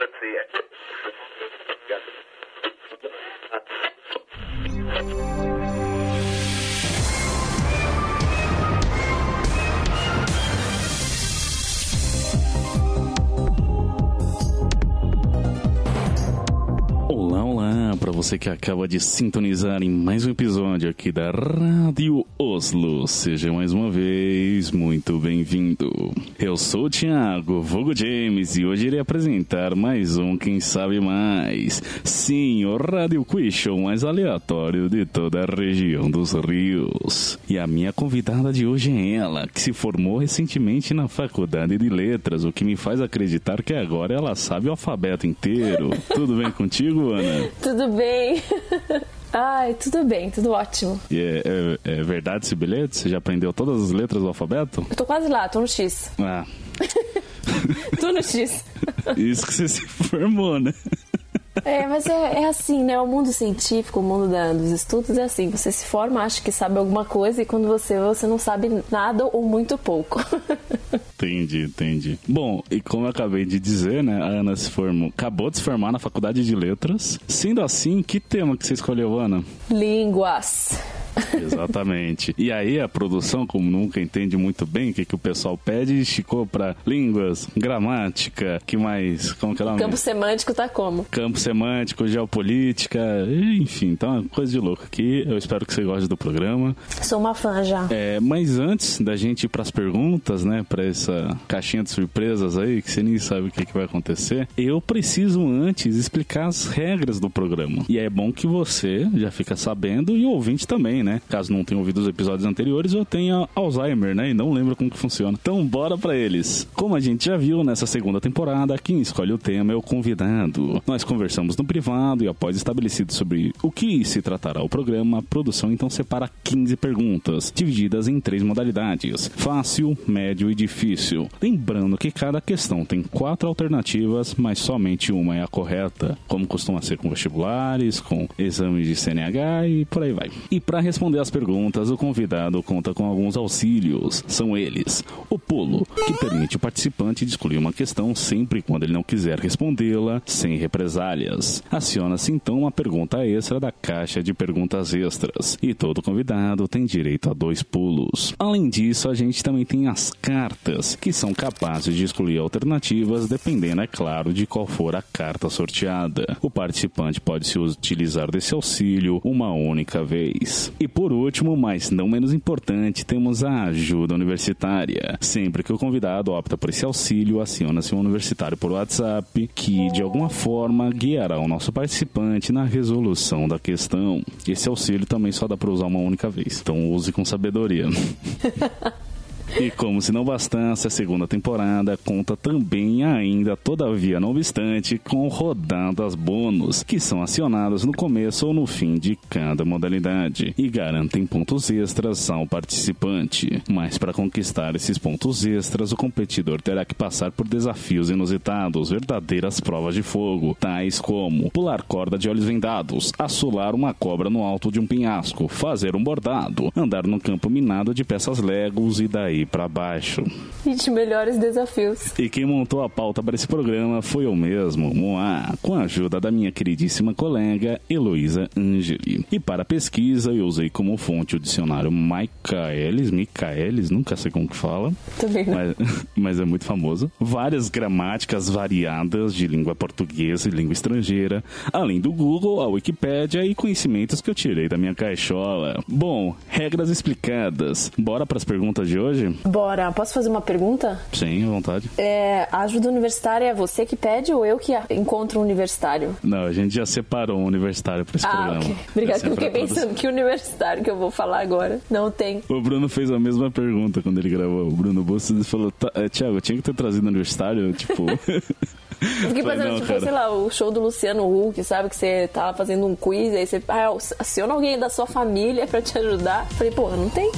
Let's see. Você que acaba de sintonizar em mais um episódio aqui da Rádio Oslo. Seja mais uma vez muito bem-vindo. Eu sou o Thiago, Vogo James, e hoje irei apresentar mais um Quem Sabe Mais. Sim, o Rádio Quiz Show mais aleatório de toda a região dos rios. E a minha convidada de hoje é ela, que se formou recentemente na Faculdade de Letras, o que me faz acreditar que agora ela sabe o alfabeto inteiro. Tudo bem contigo, Ana? Tudo bem bem? Ai, tudo bem, tudo ótimo. E é, é, é, verdade esse bilhete? Você já aprendeu todas as letras do alfabeto? Eu tô quase lá, tô no X. Ah. tô no X. Isso que você se formou, né? É, mas é, é, assim, né? O mundo científico, o mundo da, dos estudos é assim. Você se forma, acha que sabe alguma coisa e quando você você não sabe nada ou muito pouco. Entendi, entendi. Bom, e como eu acabei de dizer, né? A Ana se formou, acabou de se formar na Faculdade de Letras. Sendo assim, que tema que você escolheu, Ana? Línguas. Exatamente. E aí a produção, como nunca entende muito bem o que, que o pessoal pede, esticou para línguas, gramática, que mais? Como que é o nome? Campo semântico tá como? Campo semântico, geopolítica, enfim, é uma coisa de louco aqui. Eu espero que você goste do programa. Sou uma fã já. É, mas antes da gente ir para as perguntas, né, para caixinha de surpresas aí, que você nem sabe o que, que vai acontecer, eu preciso antes explicar as regras do programa. E é bom que você já fica sabendo e o ouvinte também, né? né? Caso não tenha ouvido os episódios anteriores ou tenha Alzheimer, né? E não lembra como que funciona. Então, bora para eles. Como a gente já viu nessa segunda temporada, quem escolhe o tema é o convidado. Nós conversamos no privado e após estabelecido sobre o que se tratará o programa, a produção então separa 15 perguntas, divididas em três modalidades: fácil, médio e difícil. Lembrando que cada questão tem quatro alternativas, mas somente uma é a correta, como costuma ser com vestibulares, com exames de CNH e por aí vai. E para responder às perguntas, o convidado conta com alguns auxílios. São eles: o pulo, que permite o participante escolher uma questão sempre quando ele não quiser respondê-la, sem represálias. Aciona-se então uma pergunta extra da caixa de perguntas extras, e todo convidado tem direito a dois pulos. Além disso, a gente também tem as cartas, que são capazes de escolher alternativas dependendo, é claro, de qual for a carta sorteada. O participante pode se utilizar desse auxílio uma única vez. E por último, mas não menos importante, temos a ajuda universitária. Sempre que o convidado opta por esse auxílio, aciona-se um universitário por WhatsApp, que de alguma forma guiará o nosso participante na resolução da questão. Esse auxílio também só dá para usar uma única vez, então use com sabedoria. E como se não bastasse, a segunda temporada conta também, ainda todavia não obstante, com rodadas bônus, que são acionadas no começo ou no fim de cada modalidade e garantem pontos extras ao participante. Mas para conquistar esses pontos extras, o competidor terá que passar por desafios inusitados, verdadeiras provas de fogo, tais como pular corda de olhos vendados, assolar uma cobra no alto de um penhasco, fazer um bordado, andar no campo minado de peças legos e daí para baixo. E de melhores desafios. E quem montou a pauta para esse programa foi eu mesmo, Moá, com a ajuda da minha queridíssima colega Heloísa Angeli. E para a pesquisa eu usei como fonte o dicionário Michaelis, Michaelis, nunca sei como que fala. Também não. Mas, mas é muito famoso. Várias gramáticas variadas de língua portuguesa e língua estrangeira, além do Google, a Wikipédia e conhecimentos que eu tirei da minha caixola. Bom, regras explicadas. Bora para as perguntas de hoje? Bora. Posso fazer uma pergunta? Sim, à vontade. É, a ajuda universitária é você que pede ou eu que encontro um universitário? Não, a gente já separou um universitário para esse ah, programa. Okay. Obrigada, eu fiquei pensando que universitário que eu vou falar agora. Não tem. O Bruno fez a mesma pergunta quando ele gravou. O Bruno Bustos falou: tá, é, Tiago, tinha que ter trazido um universitário, tipo. Eu fiquei fazendo, tipo, cara. sei lá, o show do Luciano Huck, sabe? Que você tava fazendo um quiz, aí você ah, aciona alguém da sua família pra te ajudar. Falei, pô, não tem.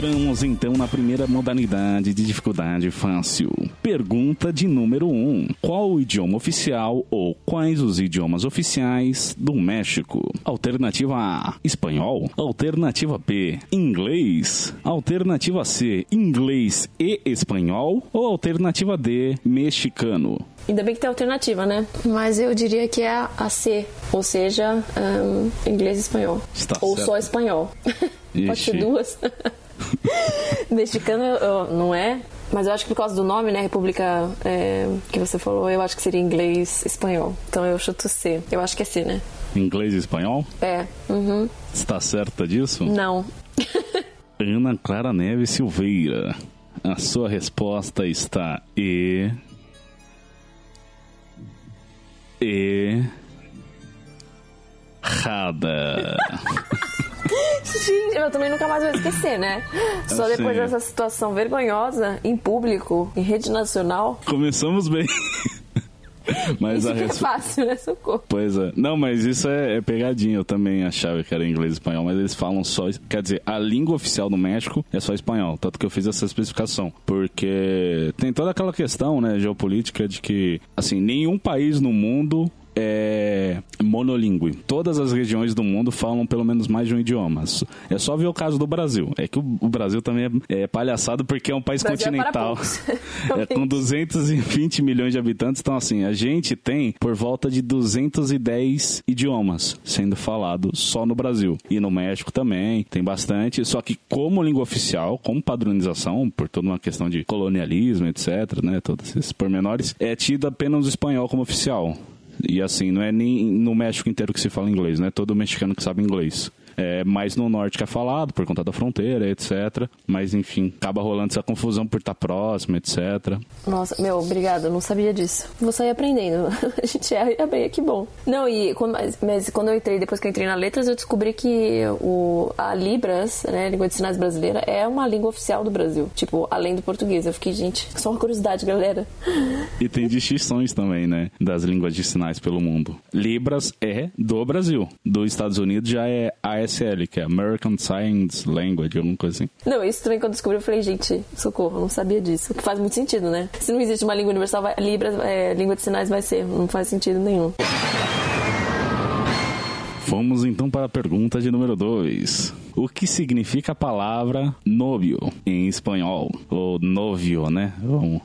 Entramos então na primeira modalidade de dificuldade fácil. Pergunta de número 1. Um. Qual o idioma oficial ou quais os idiomas oficiais do México? Alternativa A: espanhol. Alternativa B: inglês. Alternativa C: inglês e espanhol. Ou alternativa D: mexicano? Ainda bem que tem alternativa, né? Mas eu diria que é a C, ou seja, um, inglês e espanhol. Está ou certo. só espanhol. Pode ser duas. Mexicano eu- não é, mas eu acho que por causa do nome, né, República é, que você falou, eu acho que seria inglês espanhol. Então eu chuto C. Eu acho que é C, né? Inglês e espanhol? É. Uhum. Está certa disso? Não. Ana Clara Neves Silveira. A sua resposta está E. E. Rada. Gente, eu também nunca mais vou esquecer, né? Só Assim. depois dessa situação vergonhosa em público, em rede nacional. Começamos bem. Mas Isso a que é fácil, né? Socorro. Pois é. Não, mas isso é, é pegadinha. Eu também achava que era inglês e espanhol, mas eles falam só. Quer dizer, a língua oficial do México é só espanhol. Tanto que eu fiz essa especificação. Porque tem toda aquela questão, né, geopolítica de que, assim, nenhum país no mundo é monolíngue. Todas as regiões do mundo falam pelo menos mais de um idioma. É só ver o caso do Brasil. É que o, o Brasil também é, é palhaçado porque é um país é continental. poucos. É, com 220 milhões de habitantes, então assim, a gente tem por volta de 210 idiomas sendo falados só no Brasil. E no México também, tem bastante, só que como língua oficial, como padronização, por toda uma questão de colonialismo, etc, né, todos esses pormenores, é tido apenas o espanhol como oficial. E assim, não é nem no México inteiro que se fala inglês, não é todo mexicano que sabe inglês. É mais no norte que é falado, por conta da fronteira, etc. Mas enfim, acaba rolando essa confusão por estar próximo, etc. Nossa, meu, obrigada, eu não sabia disso. Vou sair aprendendo. A gente erra e bem, que bom. Não, e quando, mas, mas quando eu entrei, depois que eu entrei na Letras, eu descobri que o, a Libras, né, língua de sinais brasileira, é uma língua oficial do Brasil. Tipo, além do português. Eu fiquei, gente, só uma curiosidade, galera. E tem distinções também, né? Das línguas de sinais pelo mundo. Libras é do Brasil. Dos Estados Unidos já é ASL, que é American Sign Language, alguma coisa assim. Não, isso também quando eu descobri, eu falei, gente, socorro, eu não sabia disso. Que faz muito sentido, né? Se não existe uma língua universal, vai, Libras, é, língua de sinais vai ser. Não faz sentido nenhum. Vamos então para a pergunta de número 2. O que significa a palavra novio em espanhol? Ou novio, né? Vamos.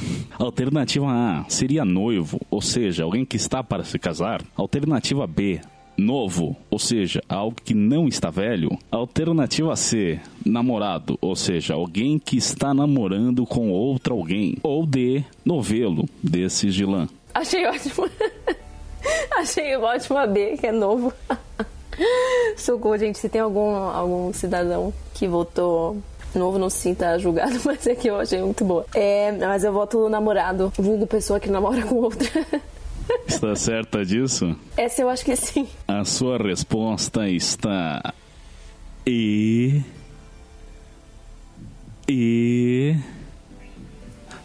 Alternativa A seria noivo, ou seja, alguém que está para se casar. Alternativa B, novo, ou seja, algo que não está velho. Alternativa C, namorado, ou seja, alguém que está namorando com outra alguém. Ou D, novelo, desses de lã. Achei ótimo. Achei ótimo a B, que é novo. Socorro, gente. Se tem algum, algum cidadão que votou novo, não se sinta julgado, mas é que eu achei muito boa. É, mas eu voto namorado, vulgo pessoa que namora com outra. Está certa disso? Essa eu acho que sim. A sua resposta está. E. E.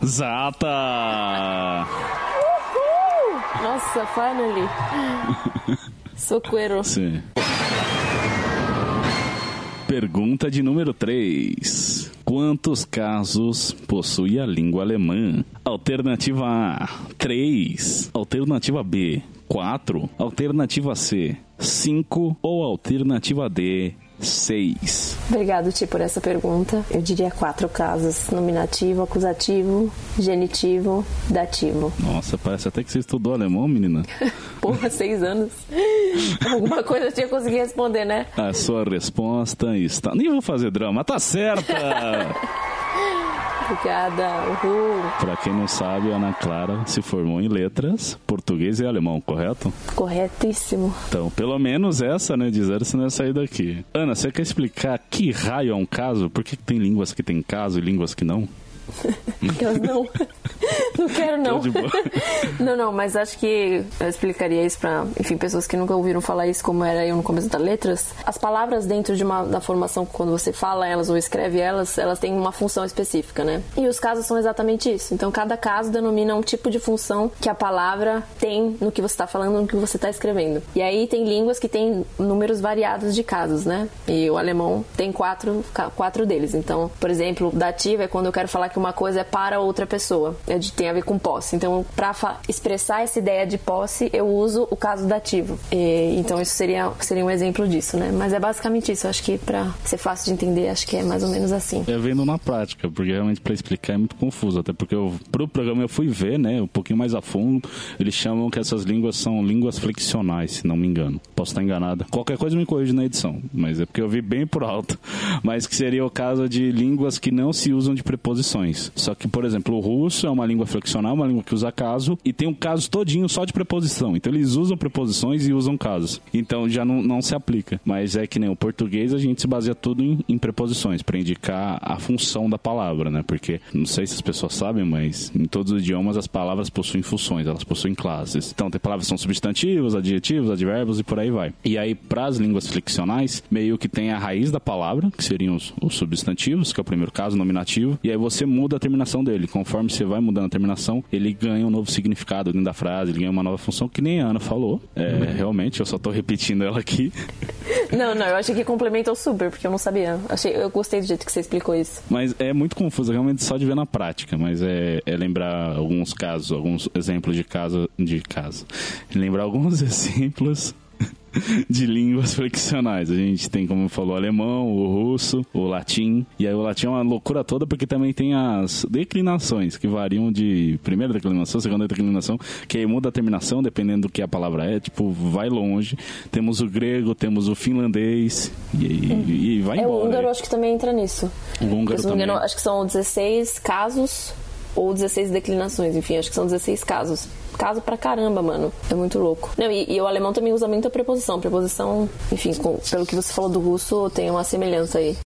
Zata! Nossa, finally. Socorro. Sim. Pergunta de número 3. Quantos casos possui a língua alemã? Alternativa A: 3. Alternativa B: 4. Alternativa C: 5. Ou alternativa D: 6. Obrigado, Ti, por essa pergunta. Eu diria quatro casos: nominativo, acusativo, genitivo, dativo. Nossa, parece até que você estudou alemão, menina. Porra, seis anos. Alguma coisa eu tinha conseguido responder, né? A sua resposta está. Nem vou fazer drama, tá certa! Obrigada. Uhul. Pra quem não sabe, a Ana Clara se formou em letras, português e alemão, correto? Corretíssimo. Então, pelo menos essa, né, de zero você não ia sair daqui. Ana, você quer explicar que raio é um caso? Por que tem línguas que tem caso e línguas que não? Elas não. Não quero, não. Boa. não, não, mas acho que eu explicaria isso pra, enfim, pessoas que nunca ouviram falar isso, como era eu no começo da letras. As palavras dentro de uma da formação, quando você fala elas ou escreve elas, elas têm uma função específica, né? E os casos são exatamente isso. Então, cada caso denomina um tipo de função que a palavra tem no que você está falando, no que você está escrevendo. E aí tem línguas que têm números variados de casos, né? E o alemão tem quatro, quatro deles. Então, por exemplo, dativo é quando eu quero falar que uma coisa é para outra pessoa. É de, tem a ver com posse. Então, para expressar essa ideia de posse, eu uso o caso dativo. E, então, isso seria, seria um exemplo disso, né? Mas é basicamente isso. Acho que para ser fácil de entender, acho que é mais ou menos assim. É vendo na prática, porque realmente para explicar é muito confuso. Até porque eu, pro programa eu fui ver, né, um pouquinho mais a fundo. Eles chamam que essas línguas são línguas flexionais, se não me engano. Posso estar enganada. Qualquer coisa me corrige na edição, mas é porque eu vi bem por alto. Mas que seria o caso de línguas que não se usam de preposições. Só que, por exemplo, o russo é uma língua flexional, uma língua que usa caso, e tem um caso todinho só de preposição. Então eles usam preposições e usam casos. Então já não, não se aplica. Mas é que nem o português, a gente se baseia tudo em, em preposições, para indicar a função da palavra, né? Porque, não sei se as pessoas sabem, mas em todos os idiomas as palavras possuem funções, elas possuem classes. Então tem palavras que são substantivos, adjetivos, advérbios e por aí vai. E aí, para as línguas flexionais, meio que tem a raiz da palavra, que seriam os, os substantivos, que é o primeiro caso, nominativo, e aí você muda a terminação dele. Conforme você vai mudando a terminação, ele ganha um novo significado dentro da frase, ele ganha uma nova função, que nem a Ana falou. É, uhum. realmente, eu só tô repetindo ela aqui. Não, não, eu achei que complementou super, porque eu não sabia. Achei, eu gostei do jeito que você explicou isso. Mas é muito confuso, realmente só de ver na prática, mas é, é lembrar alguns casos, alguns exemplos de caso de caso. Lembrar alguns exemplos de línguas flexionais. A gente tem, como falou, o alemão, o russo, o latim. E aí o latim é uma loucura toda porque também tem as declinações, que variam de primeira declinação, segunda declinação, que aí muda a terminação dependendo do que a palavra é, tipo, vai longe. Temos o grego, temos o finlandês e, e, e vai é, embora. O húngaro acho que também entra nisso. O húngaro também. Engano, acho que são 16 casos ou 16 declinações, enfim, acho que são 16 casos. Caso pra caramba, mano. É muito louco. Não, e, e o alemão também usa muita preposição. Preposição, enfim, com, pelo que você falou do russo, tem uma semelhança aí.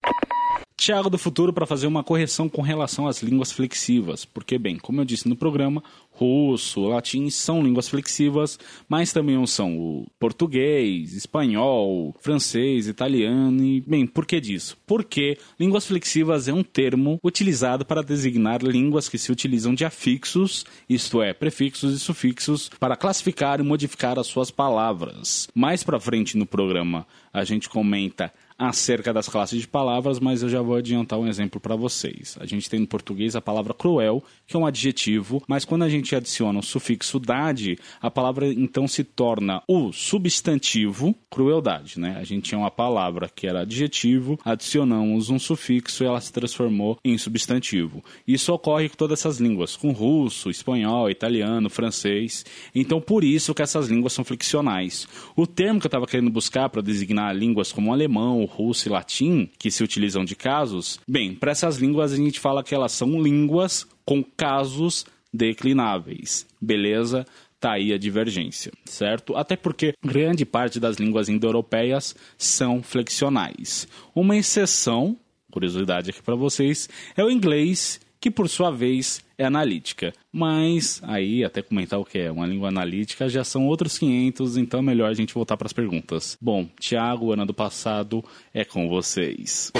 Tiago do Futuro para fazer uma correção com relação às línguas flexivas, porque, bem, como eu disse no programa, russo, latim são línguas flexivas, mas também são o português, espanhol, francês, italiano e, bem, por que disso? Porque línguas flexivas é um termo utilizado para designar línguas que se utilizam de afixos, isto é, prefixos e sufixos, para classificar e modificar as suas palavras. Mais para frente no programa, a gente comenta acerca das classes de palavras, mas eu já vou adiantar um exemplo para vocês. A gente tem no português a palavra cruel, que é um adjetivo, mas quando a gente adiciona o sufixo dade, a palavra então se torna o substantivo crueldade, né? A gente tinha uma palavra que era adjetivo, adicionamos um sufixo e ela se transformou em substantivo. Isso ocorre com todas essas línguas, com russo, espanhol, italiano, francês. Então por isso que essas línguas são flexionais. O termo que eu estava querendo buscar para designar línguas como alemão, russo e latim, que se utilizam de casos, bem, para essas línguas a gente fala que elas são línguas com casos declináveis. Beleza? Tá aí a divergência, certo? Até porque grande parte das línguas indo-europeias são flexionais. Uma exceção, curiosidade aqui para vocês, é o inglês que por sua vez é analítica. Mas aí, até comentar o que é uma língua analítica, já são outros 500, então é melhor a gente voltar para as perguntas. Bom, Tiago, ano do passado, é com vocês.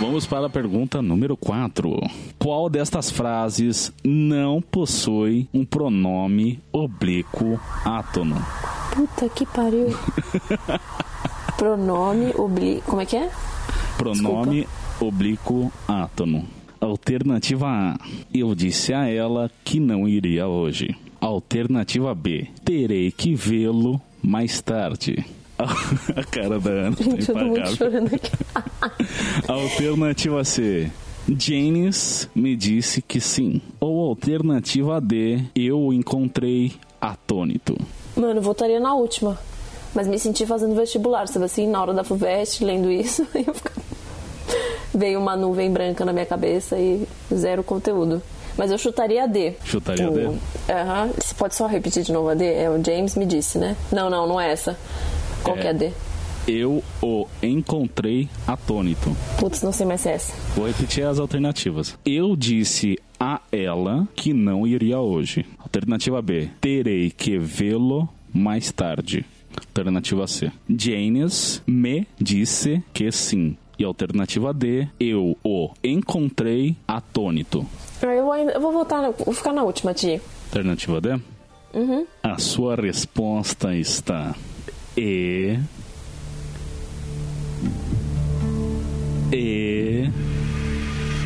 Vamos para a pergunta número 4. Qual destas frases não possui um pronome oblíquo átono? Puta que pariu. pronome oblíquo. Como é que é? Pronome Desculpa oblíquo átomo. Alternativa A. Eu disse a ela que não iria hoje. Alternativa B. Terei que vê-lo mais tarde. a cara da Ana Gente, tá impagável. Alternativa C. James me disse que sim. Ou alternativa D. Eu o encontrei atônito. Mano, votaria na última. Mas me senti fazendo vestibular, sabe assim, na hora da FUVEST, lendo isso, eu ficava veio uma nuvem branca na minha cabeça e zero conteúdo. Mas eu chutaria a D. Chutaria o... a D? Aham. Você pode só repetir de novo a D? É, o James me disse, né? Não, não, não é essa. Qual é, que é a D? Eu o encontrei atônito. Putz, não sei mais se é essa. Vou repetir as alternativas. Eu disse a ela que não iria hoje. Alternativa B. Terei que vê-lo mais tarde. Alternativa C. Janes me disse que sim. E alternativa D. Eu o encontrei atônito. Ah, Eu, ainda, eu vou voltar, vou ficar na última, Ti. Alternativa D? Uhum. A sua resposta está E. E.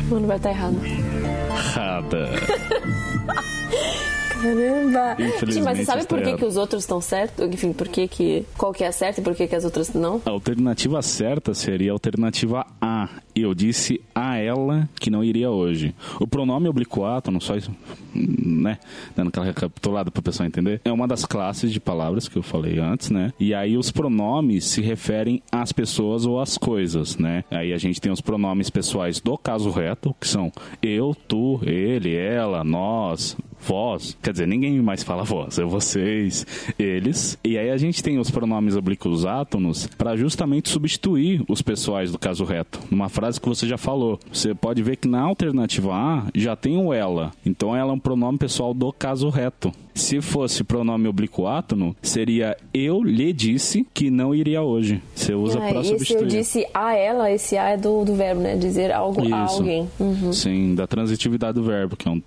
Mano, vai estar errado. Errada. Caramba! Ti, mas você sabe por que, que os outros estão certos? Enfim, por que que... Qual que é a certa e por que que as outras não? A alternativa certa seria a alternativa A. Eu disse a ela que não iria hoje. O pronome obliquato, não só isso, né? Dando aquela recapitulada para o pessoal entender, é uma das classes de palavras que eu falei antes, né? E aí os pronomes se referem às pessoas ou às coisas, né? Aí a gente tem os pronomes pessoais do caso reto, que são eu, tu, ele, ela, nós, vós. Quer dizer, ninguém mais fala vós, é vocês, eles. E aí a gente tem os pronomes oblíquos átonos para justamente substituir os pessoais do caso reto. Numa frase que você já falou. Você pode ver que na alternativa A já tem o ela. Então ela é um pronome pessoal do caso reto. Se fosse pronome oblíquo átono, seria eu lhe disse que não iria hoje. Você usa Ah, para substituir. eu disse a ela, esse a é do, do verbo, né? Dizer algo a Isso. alguém. Uhum. Sim, da transitividade do verbo, que é um,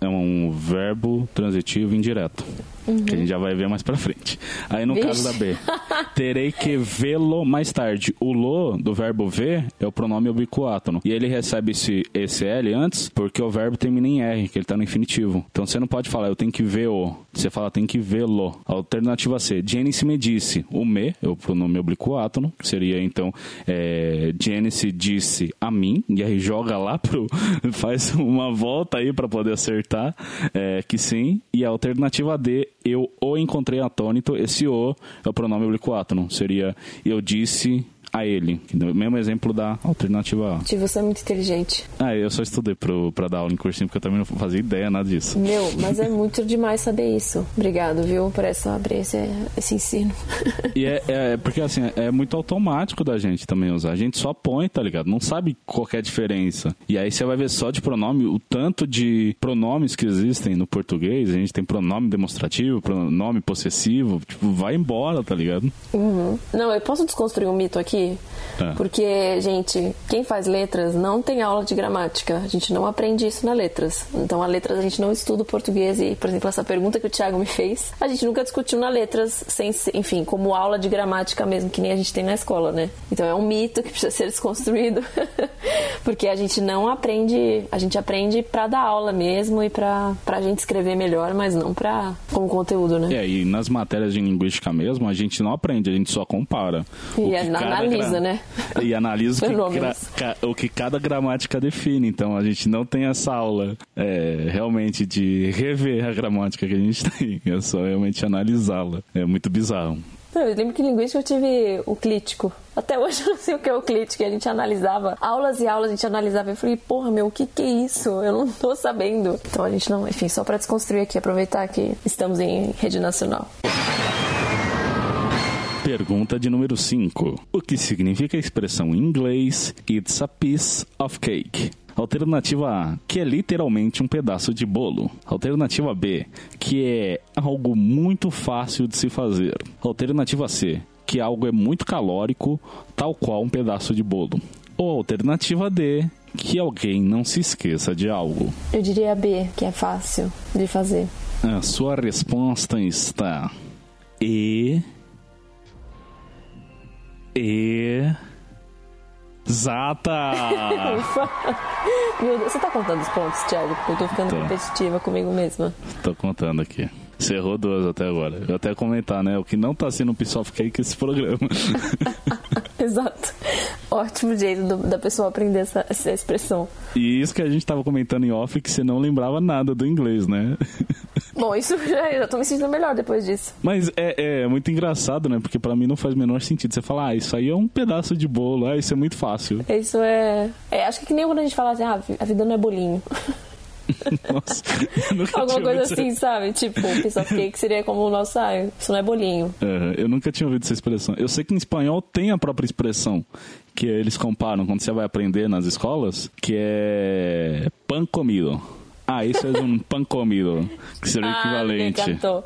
é um verbo transitivo indireto. Que a gente já vai ver mais pra frente. Aí no Vixe. caso da B, terei que vê-lo mais tarde. O lo do verbo ver é o pronome ubiquátono. E ele recebe esse, esse L antes porque o verbo termina em R, que ele tá no infinitivo. Então você não pode falar eu tenho que ver o. Você fala tem que vê-lo. Alternativa C, Janice me disse. O me é o pronome ubiquátono, que seria então é, Janice disse a mim. E aí joga lá pro. faz uma volta aí pra poder acertar é, que sim. E a alternativa D, eu o encontrei atônito. Esse o é o pronome ubiquátono. Seria eu disse a ele. É O mesmo exemplo da alternativa A. Ti, você é muito inteligente. Ah, eu só estudei pro, pra dar aula em cursinho, porque eu também não fazia ideia nada disso. Meu, mas é muito demais saber isso. Obrigado, viu, por essa abrir esse, esse ensino. E é, é- porque assim, é muito automático da gente também usar. A gente só põe, tá ligado? Não sabe qual é a diferença. E aí você vai ver só de pronome, o tanto de pronomes que existem no português. A gente tem pronome demonstrativo, pronome possessivo. Tipo, vai embora, tá ligado? Uhum. Não, eu posso desconstruir um mito aqui? Tá. Porque, gente, quem faz letras não tem aula de gramática. A gente não aprende isso na letras. Então, a letras a gente não estuda o português. E, por exemplo, essa pergunta que o Thiago me fez, a gente nunca discutiu na letras, sem, enfim, como aula de gramática mesmo, que nem a gente tem na escola, né? Então, é um mito que precisa ser desconstruído. Porque a gente não aprende, a gente aprende pra dar aula mesmo e pra, pra gente escrever melhor, mas não pra, como conteúdo, né? É, e nas matérias de linguística mesmo, a gente não aprende, a gente só compara. E O que analisa, né? E analisa o que, gra- o que cada gramática define. Então a gente não tem essa aula é, realmente de rever a gramática que a gente tem. É só realmente analisá-la. É muito bizarro. Eu lembro que em linguística eu tive o clítico. Até hoje eu não sei o que é o clítico. A gente analisava aulas e aulas, a gente analisava. Eu falei, porra, meu, o que que é isso? Eu não tô sabendo. Então a gente não, enfim, só pra desconstruir aqui, aproveitar que estamos em rede nacional. Pergunta de número 5. O que significa a expressão em inglês It's a piece of cake? Alternativa A, que é literalmente um pedaço de bolo. Alternativa B, que é algo muito fácil de se fazer. Alternativa C, que algo é muito calórico, tal qual um pedaço de bolo. Ou alternativa D, que alguém não se esqueça de algo. Eu diria B, que é fácil de fazer. A sua resposta está E. E. Exata! Meu Deus, você tá contando os pontos, Thiago? Porque eu tô ficando Tô. competitiva comigo mesma. Tô contando aqui. Você errou duas até agora. Eu até comentar, né? O que não tá sendo um piece of cake esse programa. Exato. Ótimo jeito do- da pessoa aprender essa, essa expressão. e isso que a gente tava comentando em off, que você não lembrava nada do inglês, né? Bom, isso já, eu já tô me sentindo melhor depois disso. Mas é, é muito engraçado, né? Porque pra mim não faz o menor sentido. Você falar, ah, isso aí é um pedaço de bolo, ah, isso é muito fácil. Isso é. é acho que, que nem quando a gente fala assim, ah, a vida não é bolinho. Nossa, Alguma coisa assim, sabe? Tipo, of cake seria como o nosso, ah, isso não é bolinho. Aham, eu nunca tinha ouvido essa expressão. Eu sei que em espanhol tem a própria expressão que eles comparam quando você vai aprender nas escolas, que é pan comido. Ah, isso é um pan comido, que seria o Ah, me equivalente. encantou.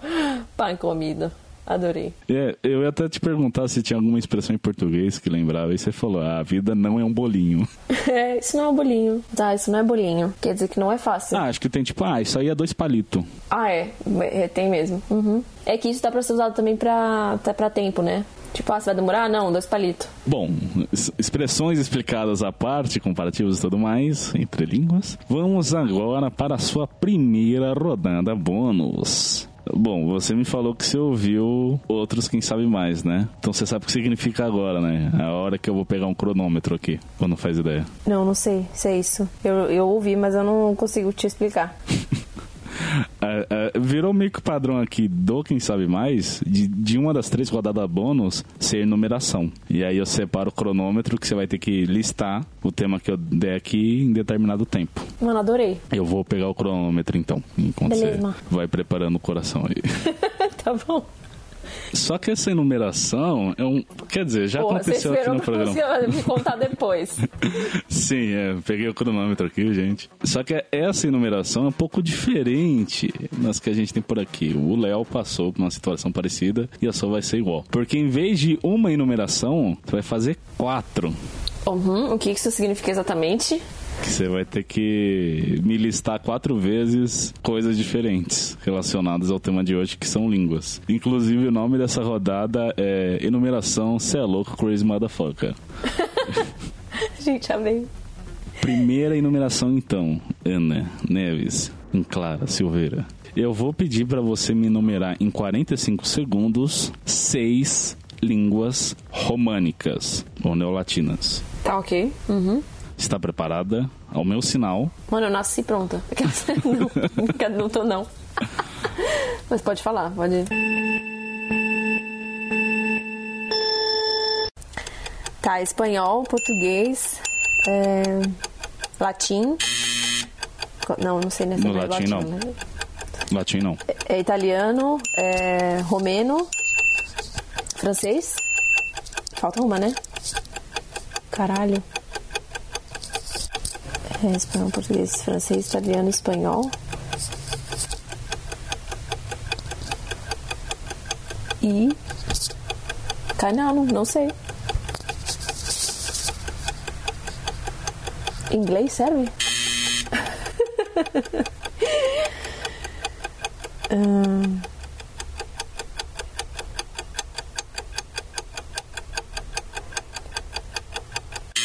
Pão comido. Adorei. É, eu ia até te perguntar se tinha alguma expressão em português que lembrava, e você falou, ah, a vida não é um bolinho. É, isso não é um bolinho. Tá, isso não é bolinho. Quer dizer que não é fácil. Ah, acho que tem tipo, ah, isso aí é dois palitos. Ah, é. É, Tem mesmo. Uhum. É que isso dá pra ser usado também pra, até pra tempo, né? Tipo, ah, você vai demorar? Não, dois palitos. Bom, es- expressões explicadas à parte, comparativos e tudo mais, entre línguas. Vamos agora para a sua primeira rodada bônus. Bom, você me falou que você ouviu outros Quem Sabe Mais, né? Então você sabe o que significa agora, né? A hora que eu vou pegar um cronômetro aqui, ou não faz ideia. Não, não sei se é isso. Eu, eu ouvi, mas eu não consigo te explicar. Ah, ah, virou meio que padrão aqui do Quem Sabe Mais, de, de uma das três rodadas bônus ser numeração. E aí eu separo o cronômetro que você vai ter que listar o tema que eu der aqui em determinado tempo. Mano, adorei. Eu vou pegar o cronômetro então, enquanto Beleza. você vai preparando o coração aí. tá bom. Só que essa enumeração é um. Quer dizer, já Porra, aconteceu aqui no programa. você me contar depois. Sim, é, peguei o cronômetro aqui, gente. Só que essa enumeração é um pouco diferente das que a gente tem por aqui. O Léo passou por uma situação parecida e a sua vai ser igual. Porque em vez de uma enumeração, você vai fazer quatro. Uhum, o que isso significa exatamente? Que você vai ter que me listar quatro vezes coisas diferentes relacionadas ao tema de hoje, que são línguas. Inclusive, o nome dessa rodada é Enumeração Cê é louco, Crazy Motherfucker. Gente, amei. Primeira enumeração, então, Ana Neves, em Clara Silveira. Eu vou pedir para você me enumerar em 45 segundos seis línguas românicas ou neolatinas. Tá ok. Uhum. Está preparada? Ao meu sinal, Mano, eu nasci pronta. não, não tô não. Mas pode falar, pode. Tá, espanhol, português, é, latim. Não, não sei nessa No mais latim, não. né? latim não. É italiano, é, romeno, francês. Falta uma, né? Caralho. É, espanhol, português, francês, italiano, espanhol. E. Cai não, sei. Inglês serve?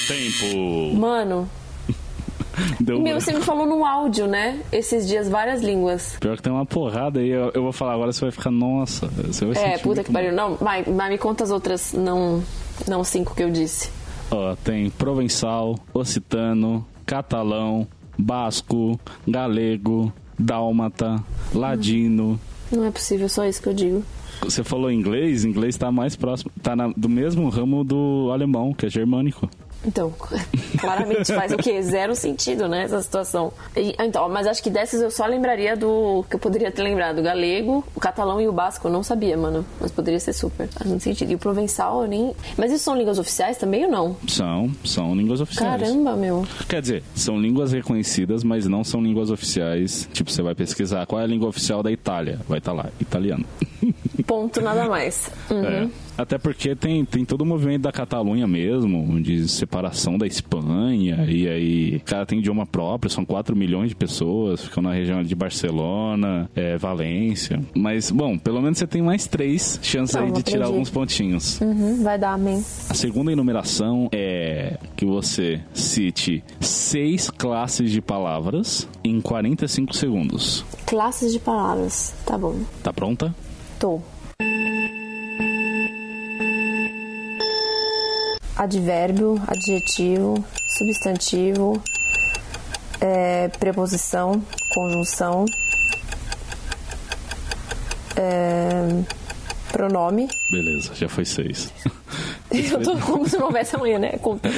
Tempo! mano, Deu meu, você me falou no áudio, né? Esses dias várias línguas. Pior que tem uma porrada aí, eu, eu vou falar agora, você vai ficar, nossa, você vai É, puta que pariu. Não, vai, vai, me conta as outras, não, não cinco que eu disse. Ó, tem provençal, occitano, catalão, basco, galego, dálmata, ladino. Não é possível, só isso que eu digo. Você falou inglês, inglês tá mais próximo, tá na- do mesmo ramo do alemão, que é germânico. Então, claramente faz o quê? Zero sentido, né? Essa situação. E, então, mas acho que dessas eu só lembraria do que eu poderia ter lembrado: o galego, o catalão e o basco. Eu não sabia, mano. Mas poderia ser super. Faz muito sentido. E o provençal eu nem. Mas isso são línguas oficiais também ou não? São, são línguas oficiais. Caramba, meu. Quer dizer, são línguas reconhecidas, mas não são línguas oficiais. Tipo, você vai pesquisar qual é a língua oficial da Itália, vai estar lá, italiano. Ponto, nada mais. Uhum. É. Até porque tem, tem todo o movimento da Catalunha mesmo, de separação da Espanha, e aí o cara tem idioma próprio, são 4 milhões de pessoas, ficam na região de Barcelona, é, Valência. Mas, bom, pelo menos você tem mais três chances Não, aí de tirar alguns pontinhos. Uhum, vai dar, amém. A segunda enumeração é que você cite seis classes de palavras em 45 segundos. Classes de palavras. Tá bom. Tá pronta? Tô. Advérbio, adjetivo, substantivo, é, preposição, conjunção, é, pronome. Beleza, já foi seis. Eu tô como se não houvesse amanhã, né? Contando.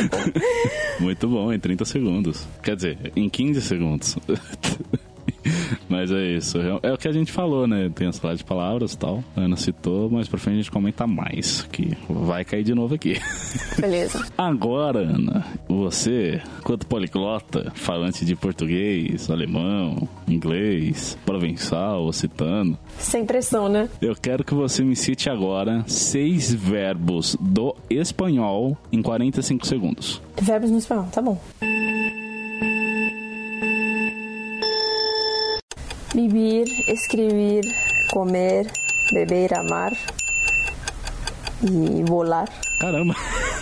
Muito bom, em 30 segundos. Quer dizer, em 15 segundos. Mas é isso. É o que a gente falou, né? Tem as de palavras e tal. A Ana citou, mas pra frente a gente comenta mais. Que vai cair de novo aqui. Beleza. Agora, Ana, você, quanto poliglota, falante de português, alemão, inglês, provençal, occitano. Sem pressão, né? Eu quero que você me cite agora seis verbos do espanhol em 45 segundos. Verbos no espanhol, tá bom. Vivir, escrever, comer, beber, amar e volar. Caramba!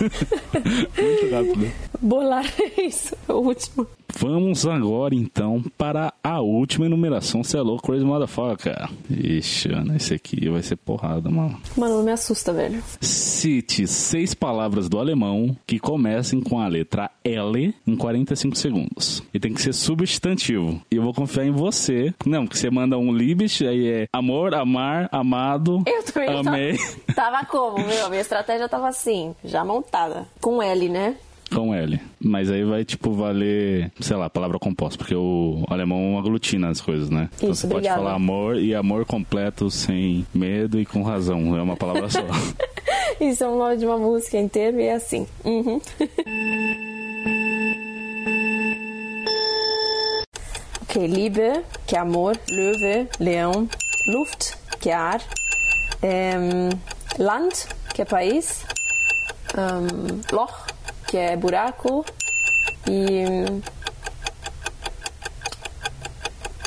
Muito rápido. Bolar é isso, é o último. Vamos agora então para a última enumeração. Você é louco, Crazy Motherfucker. Ixi, Ana, esse aqui vai ser porrada, mano. Mano, não me assusta, velho. Cite seis palavras do alemão que comecem com a letra L em 45 segundos. E tem que ser substantivo. E eu vou confiar em você. Não, que você manda um libis, aí é amor, amar, amado, Eu também amei. Tava como, meu? Minha estratégia tava assim, já montada. Com L, né? Com L. Mas aí vai, tipo, valer, sei lá, palavra composta, porque o alemão aglutina as coisas, né? então Isso, você pode obrigada. falar amor e amor completo sem medo e com razão. É uma palavra só. Isso é o nome de uma música inteira e é assim. Uhum. ok, Liebe, que é amor. Löwe, leão. Luft, que é ar. Em, Land, que é país. Em, Loch, que é buraco. E.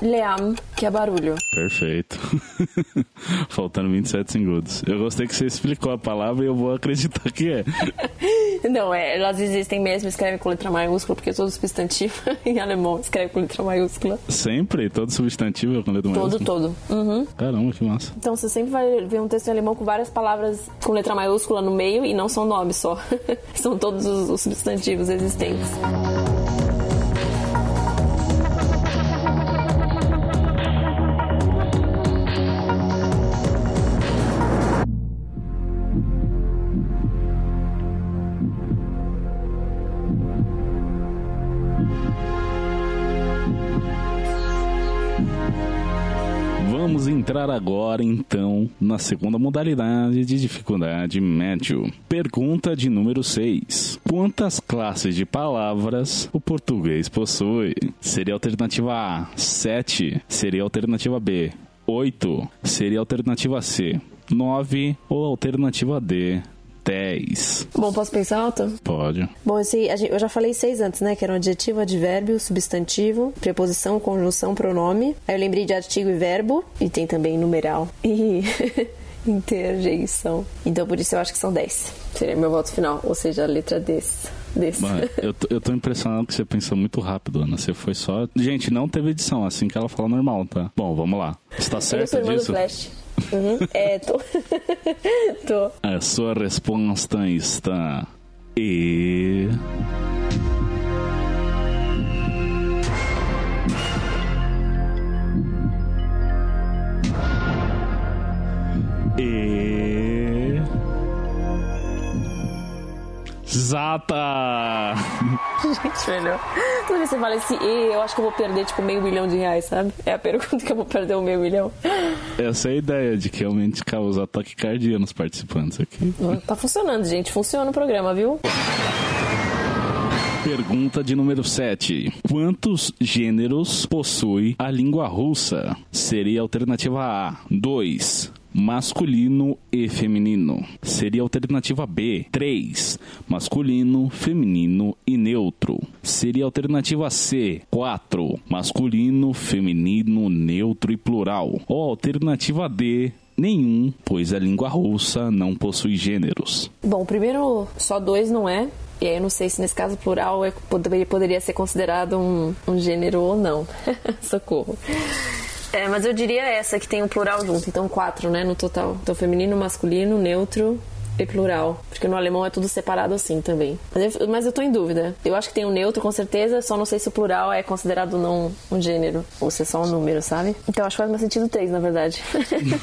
Leam, que é barulho. Perfeito. Faltando 27 segundos. Eu gostei que você explicou a palavra e eu vou acreditar que é. Não, é, elas existem mesmo, escreve com letra maiúscula, porque todo substantivo em alemão escreve com letra maiúscula. Sempre, todo substantivo é com letra Todo, maiúscula. todo. Uhum. Caramba, que massa. Então você sempre vai ver um texto em alemão com várias palavras com letra maiúscula no meio e não são nomes só. são todos os, os substantivos existentes. Entrar agora, então, na segunda modalidade de dificuldade médio. Pergunta de número 6. Quantas classes de palavras o português possui? Seria a alternativa A, 7. Seria a alternativa B, 8. Seria a alternativa C, 9. Ou alternativa D, 10. Bom, posso pensar alto? Pode. Bom, esse, a gente- eu já falei seis antes, né? Que eram adjetivo, advérbio, substantivo, preposição, conjunção, pronome. Aí eu lembrei de artigo e verbo. E tem também numeral. E interjeição. Então por isso eu acho que são 10. Seria meu voto final. Ou seja, a letra desse. desse. Mano, eu, tô, eu tô impressionado que você pensou muito rápido, Ana. Você foi só. Gente, não teve edição, assim que ela fala normal, tá? Bom, vamos lá. Está sou certo disso? Flash. Uhum. É, tô. tô. A sua resposta está. E. E. Exata! Gente, melhor. Toda vez que você fala esse E, eu acho que eu vou perder, tipo, meio milhão de reais, sabe? É a pergunta que eu vou perder o meio milhão. Essa é a ideia de que realmente causar taquicardia nos participantes aqui. Tá funcionando, gente. Funciona o programa, viu? Pergunta de número 7. Quantos gêneros possui a língua russa? Seria a alternativa A, 2. Masculino e feminino. Seria a alternativa B, 3. Masculino, feminino e neutro. Seria a alternativa C, 4. Masculino, feminino, neutro e plural. Ou alternativa D, nenhum, pois a língua russa não possui gêneros. Bom, primeiro, só dois não é. E aí eu não sei se nesse caso plural é, poderia, poderia ser considerado um, um gênero ou não. Socorro. É, mas eu diria essa que tem o plural junto, então quatro, né, no total. Então feminino, masculino, neutro e plural. Porque no alemão é tudo separado assim também. Mas eu, mas eu tô em dúvida. Eu acho que tem o neutro com certeza, só não sei se o plural é considerado não um gênero. Ou se é só um número, sabe? Então acho que faz mais sentido três, na verdade.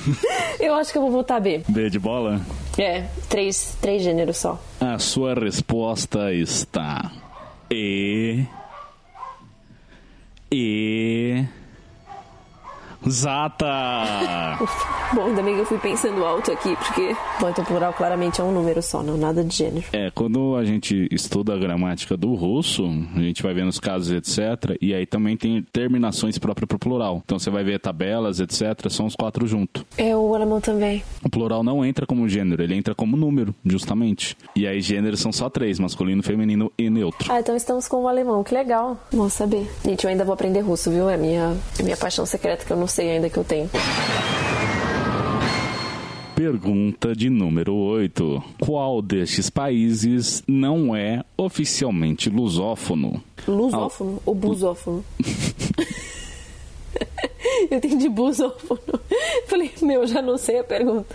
eu acho que eu vou votar B. B de bola? É, três, três gêneros só. A sua resposta está E. E. Zata! Bom, ainda bem que eu fui pensando alto aqui, porque. Bom, então plural claramente é um número só, não nada de gênero. É, quando a gente estuda a gramática do russo, a gente vai vendo os casos, etc. E aí também tem terminações próprias para plural. Então você vai ver tabelas, etc. São os quatro juntos. É, o alemão também. O plural não entra como gênero, ele entra como número, justamente. E aí gêneros são só três: masculino, feminino e neutro. Ah, então estamos com o alemão, que legal. Bom saber. Gente, eu ainda vou aprender russo, viu? É minha, minha paixão secreta que eu não sei ainda que eu tenho. Pergunta de número 8. Qual destes países não é oficialmente lusófono? Lusófono ou busófono? eu entendi busófono. Falei, meu, já não sei a pergunta.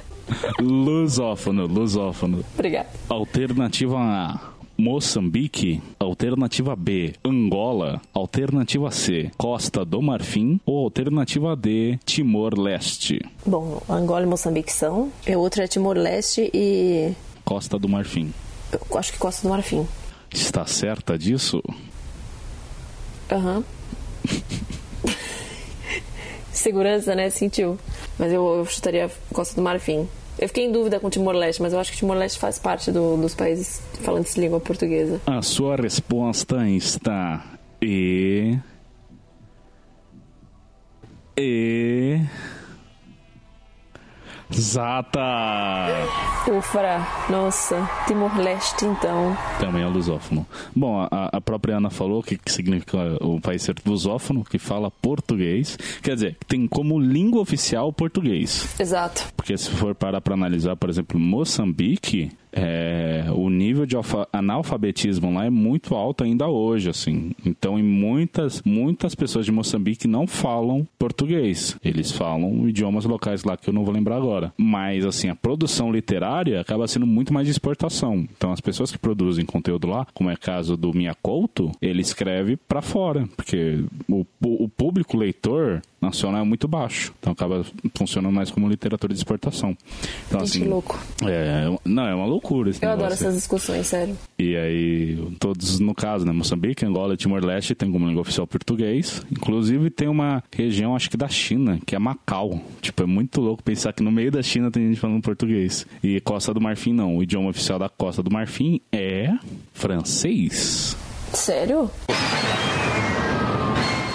Lusófono, lusófono. Obrigada. Alternativa A. Moçambique, alternativa B, Angola, alternativa C, Costa do Marfim ou alternativa D, Timor-Leste? Bom, Angola e Moçambique são. E outra é Timor-Leste e. Costa do Marfim. Eu acho que Costa do Marfim. Está certa disso? Aham. Segurança, né? Sentiu. Mas eu, eu chutaria Costa do Marfim. Eu fiquei em dúvida com Timor-Leste, mas eu acho que Timor-Leste faz parte do, dos países falantes de língua portuguesa. A sua resposta está e e Zata! Ufra, nossa, Timor-Leste então. Também é lusófono. Bom, a, a própria Ana falou que, que significa o país ser lusófono, que fala português. Quer dizer, tem como língua oficial português. Exato. Porque se for parar para analisar, por exemplo, Moçambique, é, o nível de analfabetismo lá é muito alto ainda hoje, assim. Então, em muitas, muitas pessoas de Moçambique não falam português. Eles falam idiomas locais lá que eu não vou lembrar agora. Mas, assim, a produção literária acaba sendo muito mais de exportação. Então, as pessoas que produzem conteúdo lá, como é caso do Minha Couto, ele escreve para fora, porque o, o público leitor nacional é muito baixo. Então acaba funcionando mais como literatura de exportação. Então, Gente, assim, louco. É, não, é uma loucura esse Eu negócio. adoro essas discussões, sério. E aí, todos no caso, né? Moçambique, Angola e Timor-Leste tem como língua oficial português. Inclusive tem uma região, acho que da China, que é Macau. Tipo, é muito louco pensar que no meio da China tem gente falando português. E Costa do Marfim não. O idioma oficial da Costa do Marfim é francês. Sério?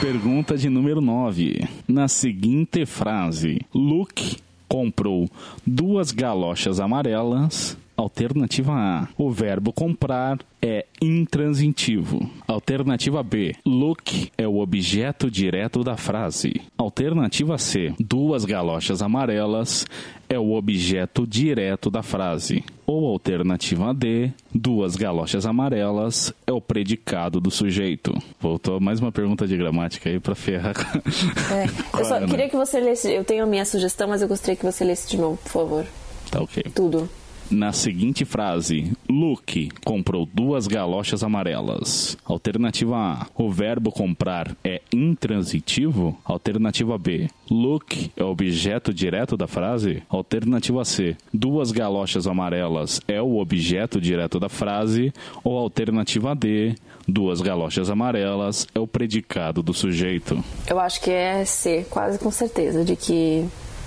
Pergunta de número 9. Na seguinte frase, Luke comprou duas galochas amarelas. Alternativa A. O verbo comprar é intransitivo. Alternativa B. Luke é o objeto direto da frase. Alternativa C. Duas galochas amarelas é o objeto direto da frase. Ou alternativa D. Duas galochas amarelas é o predicado do sujeito. Voltou mais uma pergunta de gramática aí pra ferrar. É. Eu só Ana. queria que você lesse. Eu tenho a minha sugestão, mas eu gostaria que você lesse de novo, por favor. Tá ok. Tudo. Na seguinte frase, Luke comprou duas galochas amarelas. Alternativa A. O verbo comprar é intransitivo? Alternativa B. Luke é objeto direto da frase? Alternativa C. Duas galochas amarelas é o objeto direto da frase? Ou alternativa D. Duas galochas amarelas é o predicado do sujeito? Eu acho que é C, quase com certeza, de que.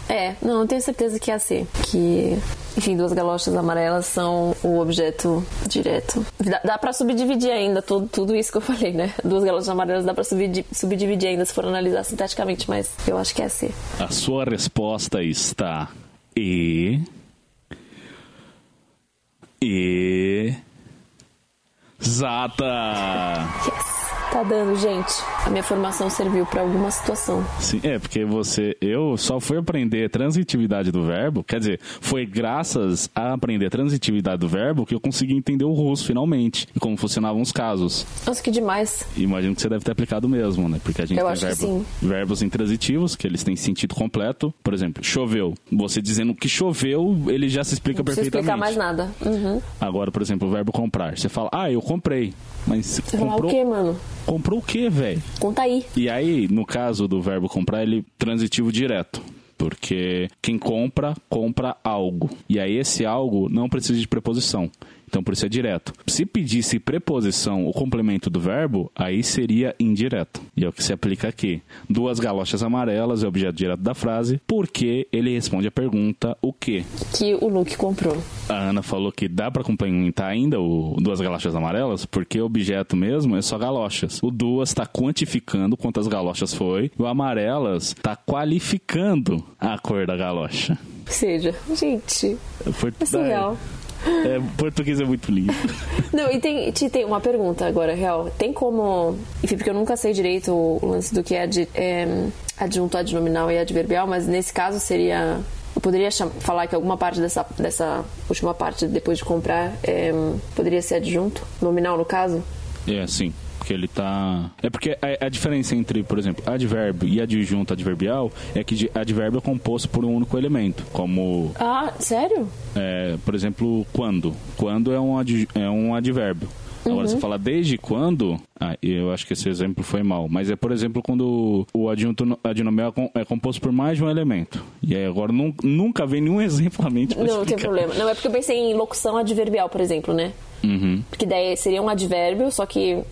É, não, eu tenho certeza que é a C. Que, enfim, duas galochas amarelas são o objeto direto. Dá, dá pra subdividir ainda tudo, tudo isso que eu falei, né? Duas galochas amarelas dá pra subdi- subdividir ainda se for analisar sintaticamente, mas eu acho que é a C. A sua resposta está E. E. Zata! Yes! Tá dando, gente. A minha formação serviu pra alguma situação. Sim, é, porque você. Eu só fui aprender transitividade do verbo. Quer dizer, foi graças a aprender transitividade do verbo que eu consegui entender o russo finalmente. E como funcionavam os casos. Nossa, que demais. Imagino que você deve ter aplicado mesmo, né? Porque a gente Eu tem verbo- verbos intransitivos, que eles têm sentido completo. Por exemplo, choveu. Você dizendo que choveu, ele já se explica Não perfeitamente. explicar mais nada. Uhum. Agora, por exemplo, o verbo comprar. Você fala, ah, eu comprei. Mas você comprou o quê, mano? comprou o quê, velho? Conta aí. E aí, no caso do verbo comprar, ele é transitivo direto. Porque quem compra, compra algo. E aí esse algo não precisa de preposição. Então por isso é direto. Se pedisse preposição, o complemento do verbo, aí seria indireto. E é o que se aplica aqui. Duas galochas amarelas é o objeto direto da frase, porque ele responde a pergunta o quê? Que o Luke comprou. A Ana falou que dá para complementar ainda o duas galochas amarelas, porque o objeto mesmo é só galochas. O duas está quantificando quantas galochas foi, e o amarelas está qualificando a cor da galocha. Ou seja, gente, Foi, é surreal. É, português é muito lindo. Não, e tem, te- tem uma pergunta agora, real. Tem como. Enfim, porque eu nunca sei direito o lance do que é, adi- é adjunto, adnominal e adverbial, mas nesse caso seria. Eu poderia cham- falar que alguma parte dessa, dessa última parte, depois de comprar, é, poderia ser adjunto? Nominal, no caso? É, sim. Porque ele tá. É porque a, a diferença entre, por exemplo, advérbio e adjunto adverbial é que advérbio é composto por um único elemento. Como, Ah, sério? é, por exemplo, quando. Quando é um, ad, é um advérbio. Agora, você fala desde quando, ah, eu acho que esse exemplo foi mal. Mas é, por exemplo, quando o adjunto no- adnominal é é composto por mais de um elemento. E aí agora nun- nunca vem nenhum exemplo à mente Não, não tem explicar. problema. Não, é porque eu pensei em locução adverbial, por exemplo, né? Uhum. Porque daí seria um advérbio, só que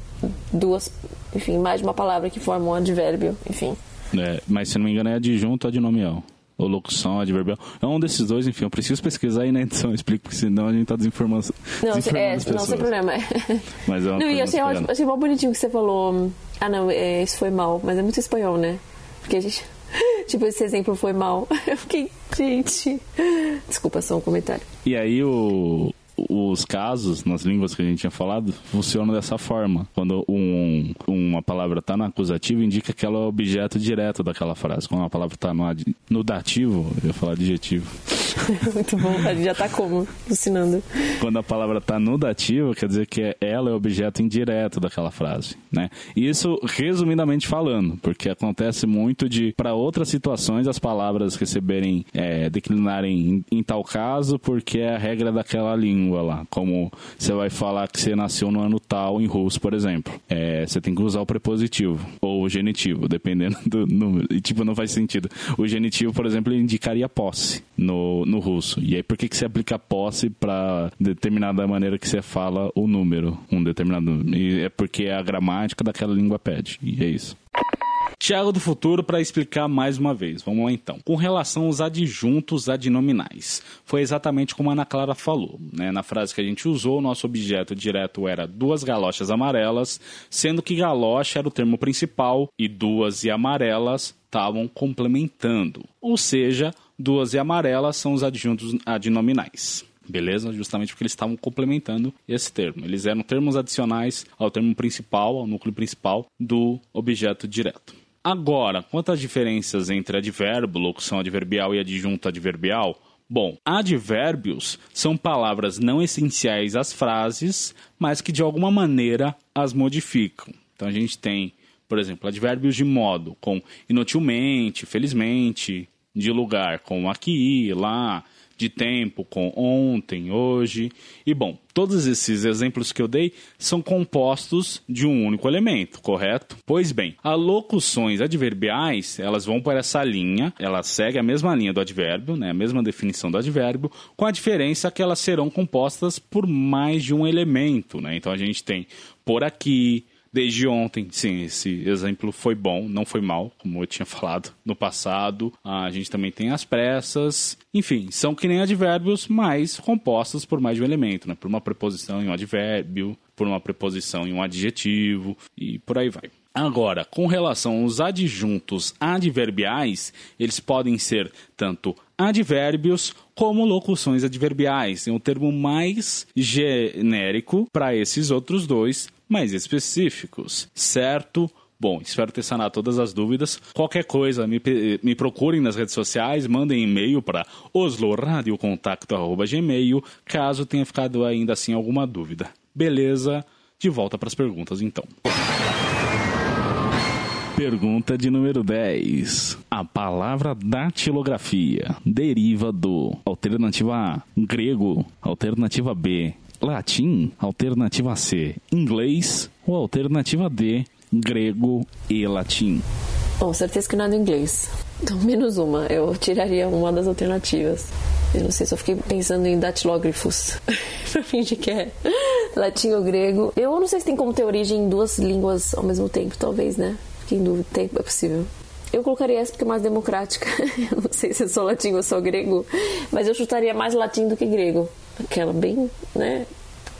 duas, enfim, mais de uma palavra que formam um advérbio, enfim. É, mas se não me engano é adjunto adnomial. Ou locução adverbial. É um desses dois, enfim, eu preciso pesquisar aí na edição, eu explico, porque senão a gente tá desinformando, Não, desinformando é, não, sem problema. Mas é uma Não, e coisa achei ótimo, achei mal bonitinho que você falou. Ah, não, é, isso foi mal, mas é muito espanhol, né? Porque a gente. Tipo, esse exemplo foi mal. Eu fiquei, gente. Desculpa, só um comentário. E aí o, os casos nas línguas que a gente tinha falado funcionam dessa forma. Quando um, uma palavra está no acusativo, indica que ela é objeto direto daquela frase. Quando a palavra está no, no dativo, eu ia falar adjetivo. Muito bom, a gente já tá como? Ensinando. Quando a palavra está no dativo, quer dizer que ela é objeto indireto daquela frase, né? Isso, resumidamente falando, porque acontece muito de, para outras situações, as palavras receberem, é, declinarem em, em tal caso, porque é a regra daquela língua lá. Como você vai falar que você nasceu no ano tal em russo, por exemplo. É, você tem que usar o prepositivo, ou o genitivo, dependendo do número. E, tipo, não faz sentido. O genitivo, por exemplo, indicaria posse no, no russo. E aí, por que, que você aplica posse para determinada maneira que você fala o número? Um determinado. E é porque a gramática daquela língua pede. E é isso. Tiago do Futuro para explicar mais uma vez. Vamos lá então. Com relação aos adjuntos adnominais, foi exatamente como a Ana Clara falou. Né? Na frase que a gente usou, nosso objeto direto era duas galochas amarelas, sendo que galocha era o termo principal e duas e amarelas estavam complementando. Ou seja, duas e amarelas são os adjuntos adnominais. Beleza? Justamente porque eles estavam complementando esse termo. Eles eram termos adicionais ao termo principal, ao núcleo principal do objeto direto. Agora, quanto às diferenças entre advérbio, locução adverbial e adjunto adverbial, bom, advérbios são palavras não essenciais às frases, mas que de alguma maneira as modificam. Então a gente tem, por exemplo, advérbios de modo, com inutilmente, felizmente, de lugar, com aqui, lá, de tempo, com ontem, hoje. E bom, todos esses exemplos que eu dei são compostos de um único elemento, correto? Pois bem, as locuções adverbiais, elas vão para essa linha, elas seguem a mesma linha do advérbio, né, a mesma definição do advérbio, com a diferença que elas serão compostas por mais de um elemento, né? Então a gente tem por aqui, Desde ontem, sim, esse exemplo foi bom, não foi mal, como eu tinha falado no passado. A gente também tem as pressas. Enfim, são que nem advérbios, mas compostos por mais de um elemento, né? Por uma preposição em um advérbio, por uma preposição em um adjetivo e por aí vai. Agora, com relação aos adjuntos adverbiais, eles podem ser tanto advérbios como locuções adverbiais. É um termo mais genérico para esses outros dois, mais específicos, certo? Bom, espero ter sanado todas as dúvidas. Qualquer coisa, me, me procurem nas redes sociais, mandem e-mail para osloradiocontato.gmail, caso tenha ficado ainda assim alguma dúvida. Beleza? De volta para as perguntas então. Pergunta de número 10. A palavra datilografia deriva do alternativa A, grego, alternativa B, latim, alternativa C, inglês ou alternativa D, grego e latim. Bom, certeza que não é do inglês. Então, menos uma. Eu tiraria uma das alternativas. Eu não sei, só fiquei pensando em datilógrafos. pra fingir que é latim ou grego. Eu não sei se tem como ter origem em duas línguas ao mesmo tempo, talvez, né? Fiquei em dúvida, é possível. Eu colocaria essa porque é mais democrática. Eu não sei se é só latim ou só grego, mas eu chutaria mais latim do que grego. Aquela bem, né?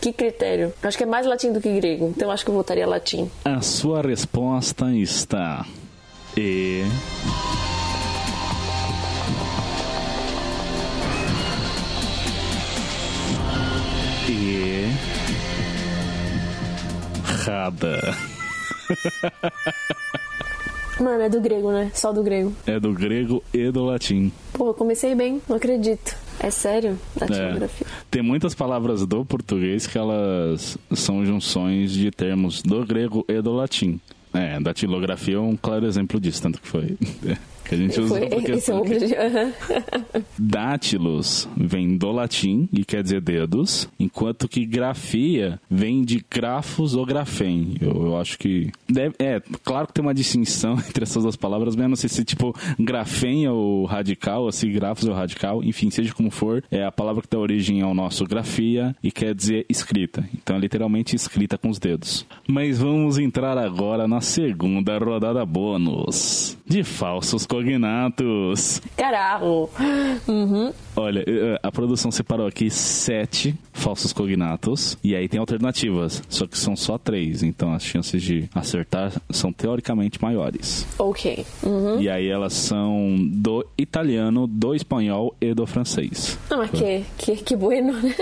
Que critério? Acho que é mais latim do que grego, então acho que eu votaria latim. A sua resposta está. E. E. Errada. Mano, é do grego, né? Só do grego. É do grego e do latim. Pô, eu comecei bem, não acredito. É sério? É. Tem muitas palavras do português que elas são junções de termos do grego e do latim. É, datilografia é um claro exemplo disso, tanto que foi. que a gente usa Foi, porque esse é o. Dátilos vem do latim e quer dizer dedos, enquanto que grafia vem de grafos ou grafém. Eu, eu acho que. Deve, é, claro que tem uma distinção entre essas duas palavras, mas eu não sei se tipo grafém é o radical, ou se grafos é o radical, enfim, seja como for, é a palavra que dá origem ao nosso grafia e quer dizer escrita. Então é literalmente escrita com os dedos. Mas vamos entrar agora na segunda rodada bônus de falsos cognatos. Caralho. Uhum. Olha, a produção separou aqui sete falsos cognatos e aí tem alternativas, só que são só três, então as chances de acertar são teoricamente maiores. Ok. Uhum. E aí elas são do italiano, do espanhol e do francês. Ah, mas que, que, que bueno, né?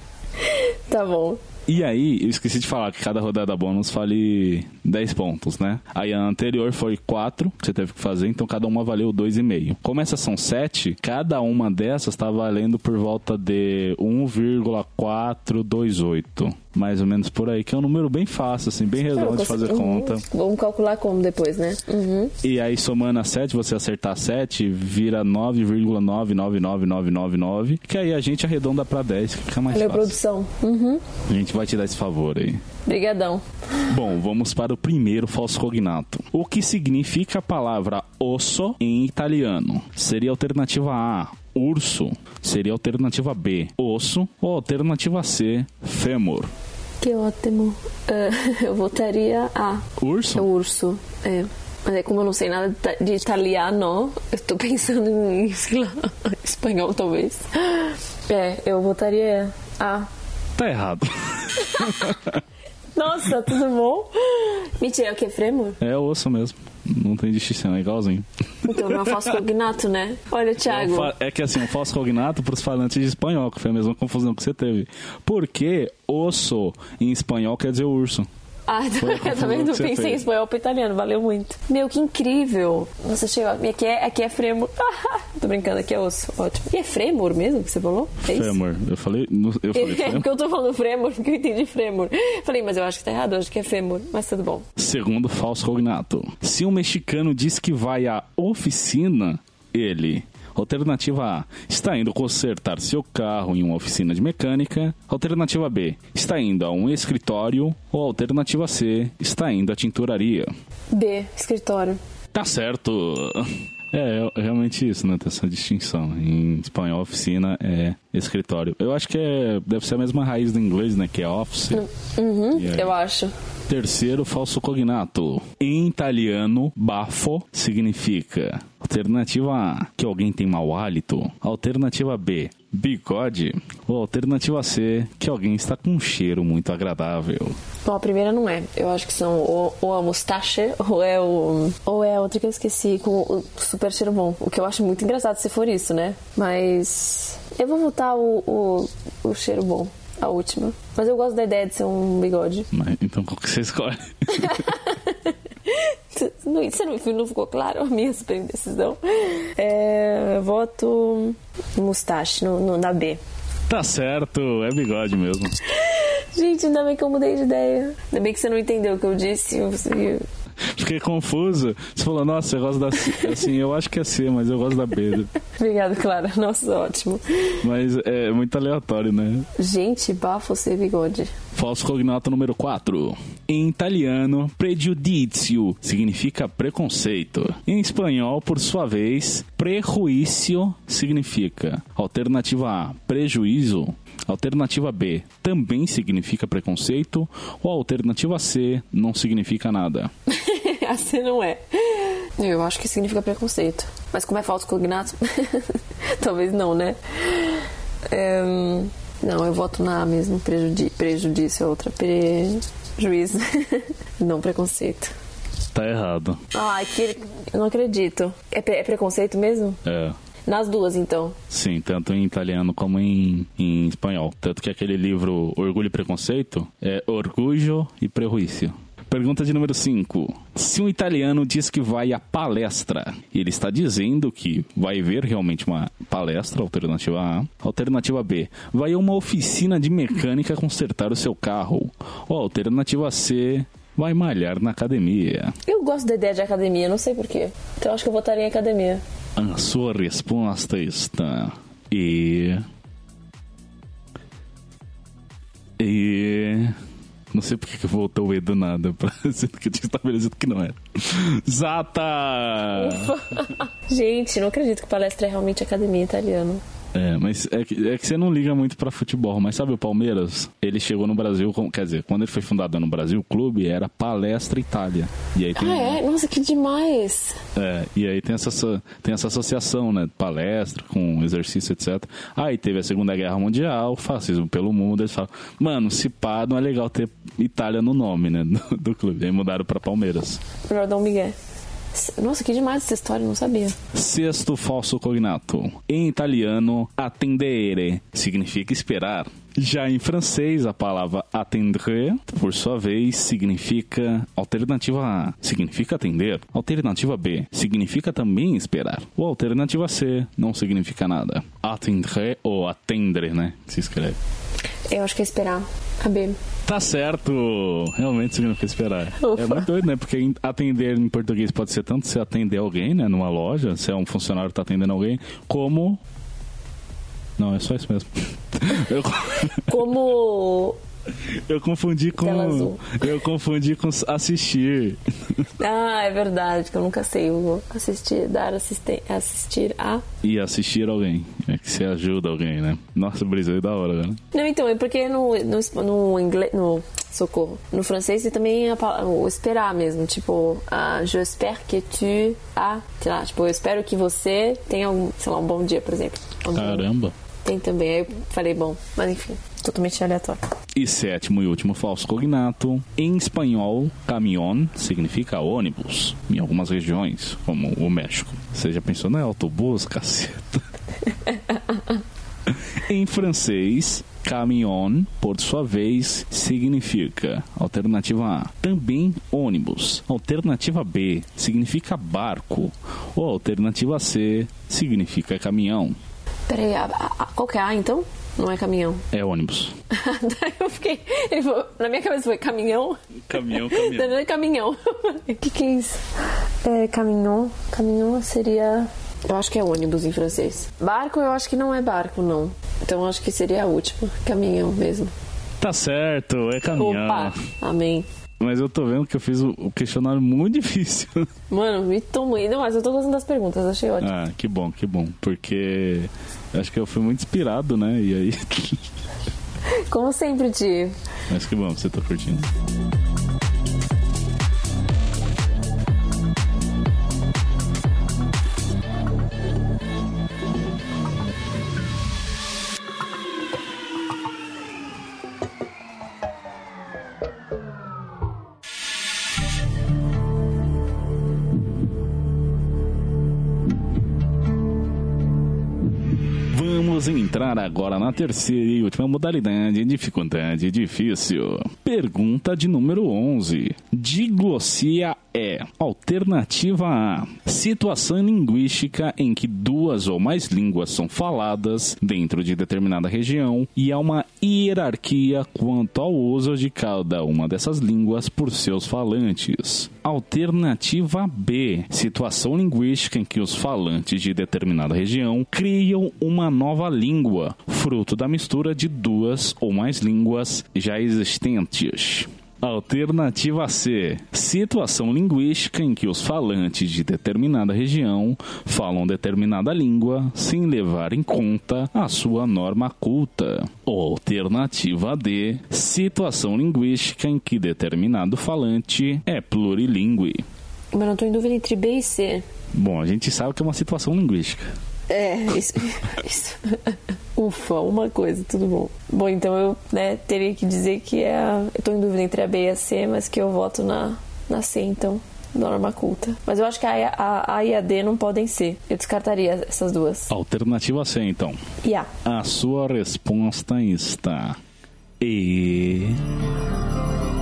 tá bom. E aí, eu esqueci de falar que cada rodada bônus vale 10 pontos, né? Aí a anterior foi 4 que você teve que fazer, então cada uma valeu 2,5. Como essas são 7, cada uma dessas tá valendo por volta de 1,428. Mais ou menos por aí, que é um número bem fácil, assim, bem redondo de fazer conta. Vamos calcular como depois, né? Uhum. E aí, somando a 7, você acertar 7, vira 9,999999, que aí a gente arredonda pra 10, que fica mais Valeu, fácil. produção. Uhum. A gente vai te dar esse favor aí. Brigadão. Bom, vamos para o primeiro falso cognato. O que significa a palavra osso em italiano? Seria a alternativa A, urso. Seria a alternativa B, osso. Ou alternativa C, fêmur. Que ótimo. Ah, eu votaria A. É Urso? o urso. É. Mas é como eu não sei nada de ita- de italiano, eu tô pensando em, sei lá, espanhol talvez. É, eu votaria A. Tá errado. Nossa, tudo bom? Mentira, é o que? Frêmur? É osso mesmo. Não tem distinção, é igualzinho. Então não é um falso cognato, né? Olha, É, Thiago. é que assim, um falso cognato para os falantes de espanhol, que foi a mesma confusão que você teve. Porque osso em espanhol quer dizer urso. Ah, vendo? que você Pensei em fez. espanhol pro italiano, valeu muito. Meu, que incrível. Nossa, chegou. Aqui é, aqui é frêmur. Tô brincando, aqui é osso. Ótimo. E é frêmur mesmo que você falou? É? Fêmur. Eu falei, eu falei É porque eu tô falando frêmur, porque eu entendi frêmur. Falei, mas eu acho que tá errado, eu acho que é fêmur. Mas tudo bom. Segundo falso cognato. Se um mexicano diz que vai à oficina, ele. Alternativa A. Está indo consertar seu carro em uma oficina de mecânica. Alternativa B. Está indo a um escritório. Ou alternativa C. Está indo à tinturaria. B, escritório. Tá certo. É, é realmente isso, né? Tem essa distinção. Em espanhol, oficina é escritório. Eu acho que é, deve ser a mesma raiz do inglês, né? Que é office. Uhum, eu acho. Terceiro falso cognato. Em italiano, bafo significa alternativa A, que alguém tem mau hálito. Alternativa B, bigode. Ou alternativa C, que alguém está com um cheiro muito agradável. Bom, a primeira não é. Eu acho que são ou, ou a mustache ou é o. Ou é outra que eu esqueci, com o super cheiro bom. O que eu acho muito engraçado se for isso, né? Mas. Eu vou votar o, o, o cheiro bom, a última. Mas eu gosto da ideia de ser um bigode. Mas, então, qual que você escolhe? Isso não, não ficou claro a minha super indecisão. É, eu voto mustache no, no, na B. tá certo, é bigode mesmo. Gente, ainda bem que eu mudei de ideia. Ainda bem que você não entendeu o que eu disse. Eu, eu, Fiquei confuso. Você falou, nossa, eu gosto da C. Assim, eu acho que é C, mas eu gosto da B. Obrigado, Clara. Nossa, ótimo. Mas é muito aleatório, né? Gente, bafo sem bigode. Falso cognato número 4. Em italiano, pregiudizio significa preconceito. Em espanhol, por sua vez, prejuízo significa. Alternativa A, prejuízo. Alternativa B, também significa preconceito. Ou alternativa C, não significa nada. a C não é. Eu acho que significa preconceito. Mas como é falso cognato, talvez não, né? É, não, eu voto na mesmo. Prejudi prejudício é outra. Prejuízo. não preconceito. Tá errado. Ai, que... eu não acredito. É, pre é preconceito mesmo? É. Nas duas, então. Sim, tanto em italiano como em, em espanhol. Tanto que aquele livro Orgulho e Preconceito é Orgulho e Prejuízo. Pergunta de número 5. Se um italiano diz que vai à palestra, ele está dizendo que vai ver realmente uma palestra, alternativa A. Alternativa B, vai a uma oficina de mecânica consertar o seu carro. Ou alternativa C, vai malhar na academia. Eu gosto da ideia de academia, não sei porquê. Então acho que eu votaria em academia. A sua resposta está. E. E. Não sei porque que voltou o E do nada, dizer que eu tinha estabelecido que não era. Zata! Gente, não acredito que palestra é realmente academia italiana. É, mas é que, é que você não liga muito para futebol. Mas sabe o Palmeiras? Ele chegou no Brasil, com, quer dizer, quando ele foi fundado no Brasil, o clube era Palestra Itália. E aí tem, ah, é? Nossa, que demais! É, e aí tem essa, tem essa associação, né? Palestra com exercício, etc. Aí teve a Segunda Guerra Mundial, fascismo pelo mundo. Eles falam, mano, se pá, não é legal ter Itália no nome, né? Do, do clube. Aí mudaram para Palmeiras. Jordão Miguel. Nossa, que demais essa história, não sabia. Sexto falso cognato. Em italiano, attendere significa esperar. Já em francês, a palavra attendre, por sua vez, significa alternativa A, significa atender. Alternativa B, significa também esperar. Ou alternativa C, não significa nada. Attendre ou attendre, né? Se escreve. Eu acho que é esperar. A B. Tá certo! Realmente significa esperar. Ufa. É muito doido, né? Porque atender em português pode ser tanto se atender alguém, né? Numa loja, se é um funcionário que tá atendendo alguém, como. Não, é só isso mesmo. Eu... Como eu confundi com. Eu confundi com assistir. Ah, é verdade, que eu nunca sei. Eu vou assistir, dar assistir, assistir a. E assistir alguém. É que você ajuda alguém, né? Nossa, brisa é da hora, né? Não, então, é porque no, no, no inglês. No, socorro. No francês e também o esperar mesmo. Tipo, ah, je espère que tu. Ah, sei lá, tipo, eu espero que você tenha um, sei lá, um bom dia, por exemplo. Um Caramba. Bom... Tem também. Aí eu falei, bom, mas enfim, totalmente aleatório. E sétimo e último falso cognato. Em espanhol, caminhão significa ônibus. Em algumas regiões, como o México. Você já pensou, não é autobus, caceta? em francês, caminhão, por sua vez, significa alternativa A, também ônibus. Alternativa B significa barco. Ou alternativa C significa caminhão. Peraí, a, a, qual que é A então? Não é caminhão. É ônibus. Daí eu fiquei. Falou, na minha cabeça foi caminhão. Caminhão, caminhão. Daí é caminhão. O que, que é isso? É, caminhão. Caminhão seria. Eu acho que é ônibus em francês. Barco eu acho que não é barco, não. Então eu acho que seria a última. Caminhão mesmo. Tá certo, é caminhão. Opa, amém. Mas eu tô vendo que eu fiz o questionário muito difícil. Mano, me tomou. Não, mas eu tô gostando das perguntas, achei ótimo. Ah, que bom, que bom. Porque acho que eu fui muito inspirado, né? E aí. Como sempre, Ti. Mas que bom, você tá curtindo. Entrar agora na terceira e última modalidade, dificuldade difícil. Pergunta de número 11. Diglossia é alternativa A. Situação linguística em que duas ou mais línguas são faladas dentro de determinada região e há uma hierarquia quanto ao uso de cada uma dessas línguas por seus falantes. Alternativa B: situação linguística em que os falantes de determinada região criam uma nova língua, fruto da mistura de duas ou mais línguas já existentes. Alternativa C: situação linguística em que os falantes de determinada região falam determinada língua sem levar em conta a sua norma culta. Alternativa D: situação linguística em que determinado falante é plurilingue. Mas não tô em dúvida entre B e C. Bom, a gente sabe que é uma situação linguística. É, isso. isso. Ufa, uma coisa, tudo bom. Bom, então eu né, teria que dizer que é a, eu tô em dúvida entre a B e a C, mas que eu voto na, na C, então, norma culta. Mas eu acho que a, a, a e a D não podem ser. Eu descartaria essas duas. Alternativa C, então. E A. A sua resposta está. E. E.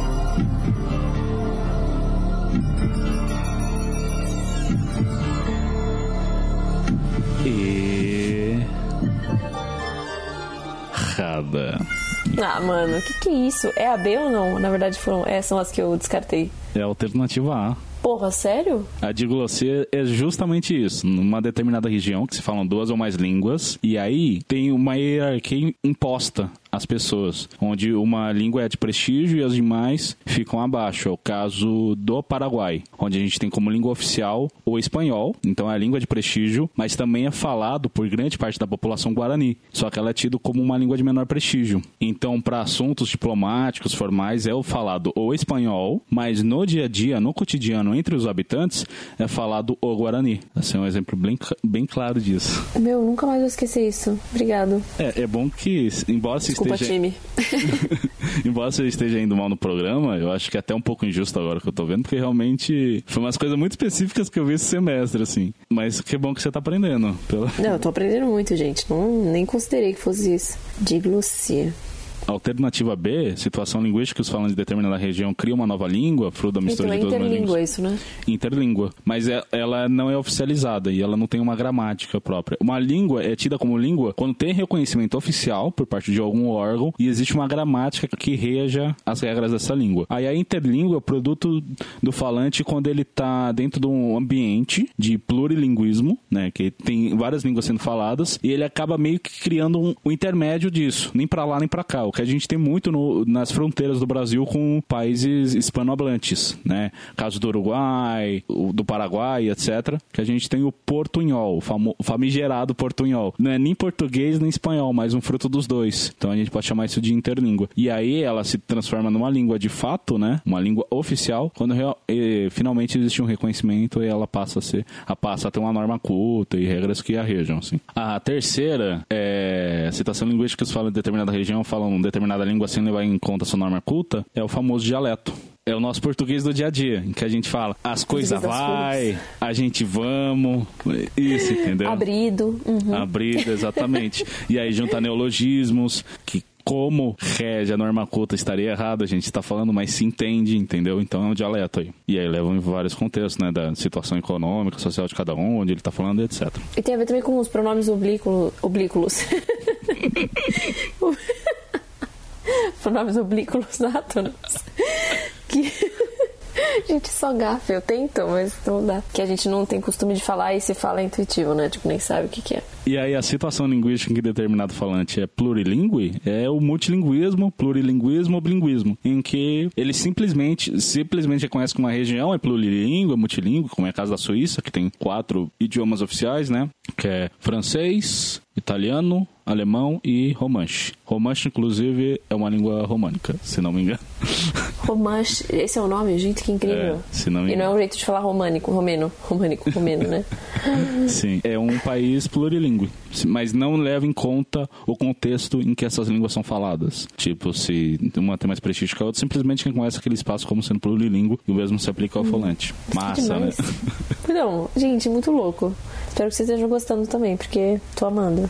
Errada. Ah, mano, o que que é isso? É a B ou não? Na verdade, foram, é, são as que eu descartei. É a alternativa A. Porra, sério? A diglossia é justamente isso. Numa determinada região que se falam duas ou mais línguas, e aí tem uma hierarquia imposta às pessoas, onde uma língua é de prestígio e as demais ficam abaixo. É o caso do Paraguai, onde a gente tem como língua oficial o espanhol, então é a língua de prestígio, mas também é falado por grande parte da população guarani, só que ela é tida como uma língua de menor prestígio. Então, para assuntos diplomáticos formais, é o falado o espanhol, mas no dia a dia, no cotidiano, entre os habitantes, é falado o guarani. Esse é um exemplo bem, bem claro disso. Meu, nunca mais vou esquecer isso. Obrigado. É, é bom que, embora se Desculpa, esteja... time. Embora você esteja indo mal no programa, eu acho que é até um pouco injusto agora que eu tô vendo, porque realmente foi umas coisas muito específicas que eu vi esse semestre, assim. Mas que bom que você tá aprendendo. Pela... Não, eu tô aprendendo muito, gente. Não, nem considerei que fosse isso. Diglossia. Alternativa B, situação linguística que os falantes de determinada região criam uma nova língua, fruto da mistura Então de duas mais interlíngua línguas. isso, né? Interlíngua. Mas é- ela não é oficializada e ela não tem uma gramática própria. Uma língua é tida como língua quando tem reconhecimento oficial por parte de algum órgão e existe uma gramática que reja as regras dessa língua. Aí a interlíngua é o produto do falante quando ele está dentro de um ambiente de plurilinguismo, né, que tem várias línguas sendo faladas e ele acaba meio que criando um, um intermédio disso, nem para lá nem para cá. O que a gente tem muito no- nas fronteiras do Brasil com países hispanohablantes, né? Caso do Uruguai, do Paraguai, etc. Que a gente tem o portunhol, o famigerado portunhol. Não é nem português nem espanhol, mas um fruto dos dois. Então a gente pode chamar isso de interlíngua. E aí ela se transforma numa língua de fato, né? Uma língua oficial, quando real- eh, finalmente existe um reconhecimento e ela passa a ser, a passa a ter uma norma culta e regras que a regem, assim. A terceira é citação linguística que fala de determinada região, falam determinada língua sem levar em conta sua norma culta, é o famoso dialeto. É o nosso português do dia a dia, em que a gente fala as coisas vai, a gente vamos, isso, entendeu? Abrido. Uhum. Abrido, exatamente. e aí junta neologismos que como rege a norma culta estaria errado, a gente está falando, mas se entende, entendeu? Então é um dialeto aí. E aí levam em vários contextos, né? Da situação econômica, social de cada um, onde ele está falando, etc. E tem a ver também com os pronomes oblíquo- oblíquos. pronomes oblíquos átonos. Que. Gente, só gafe, eu tento, mas não dá. Que a gente não tem costume de falar e se fala é intuitivo, né? Tipo, nem sabe o que, que é. E aí a situação linguística em que determinado falante é plurilingue é o multilinguismo, plurilinguismo, bilinguismo, em que ele simplesmente, simplesmente reconhece que uma região é plurilingue, é multilingue, como é o caso da Suíça, que tem quatro idiomas oficiais, né? Que é francês, italiano, alemão e romanche. Romanche, inclusive, é uma língua românica, se não me engano. Romanche, esse é o nome? Gente, que incrível. É, se não me E não é um jeito de falar românico, romeno, românico, romeno, né? Sim, é um país plurilingue, mas não leva em conta o contexto em que essas línguas são faladas. Tipo, se uma tem mais prestígio que a outra, simplesmente reconhece aquele espaço como sendo plurilingue e o mesmo se aplica ao falante. Massa, né? Não, gente, muito louco. Espero que vocês estejam gostando também, porque tô amando.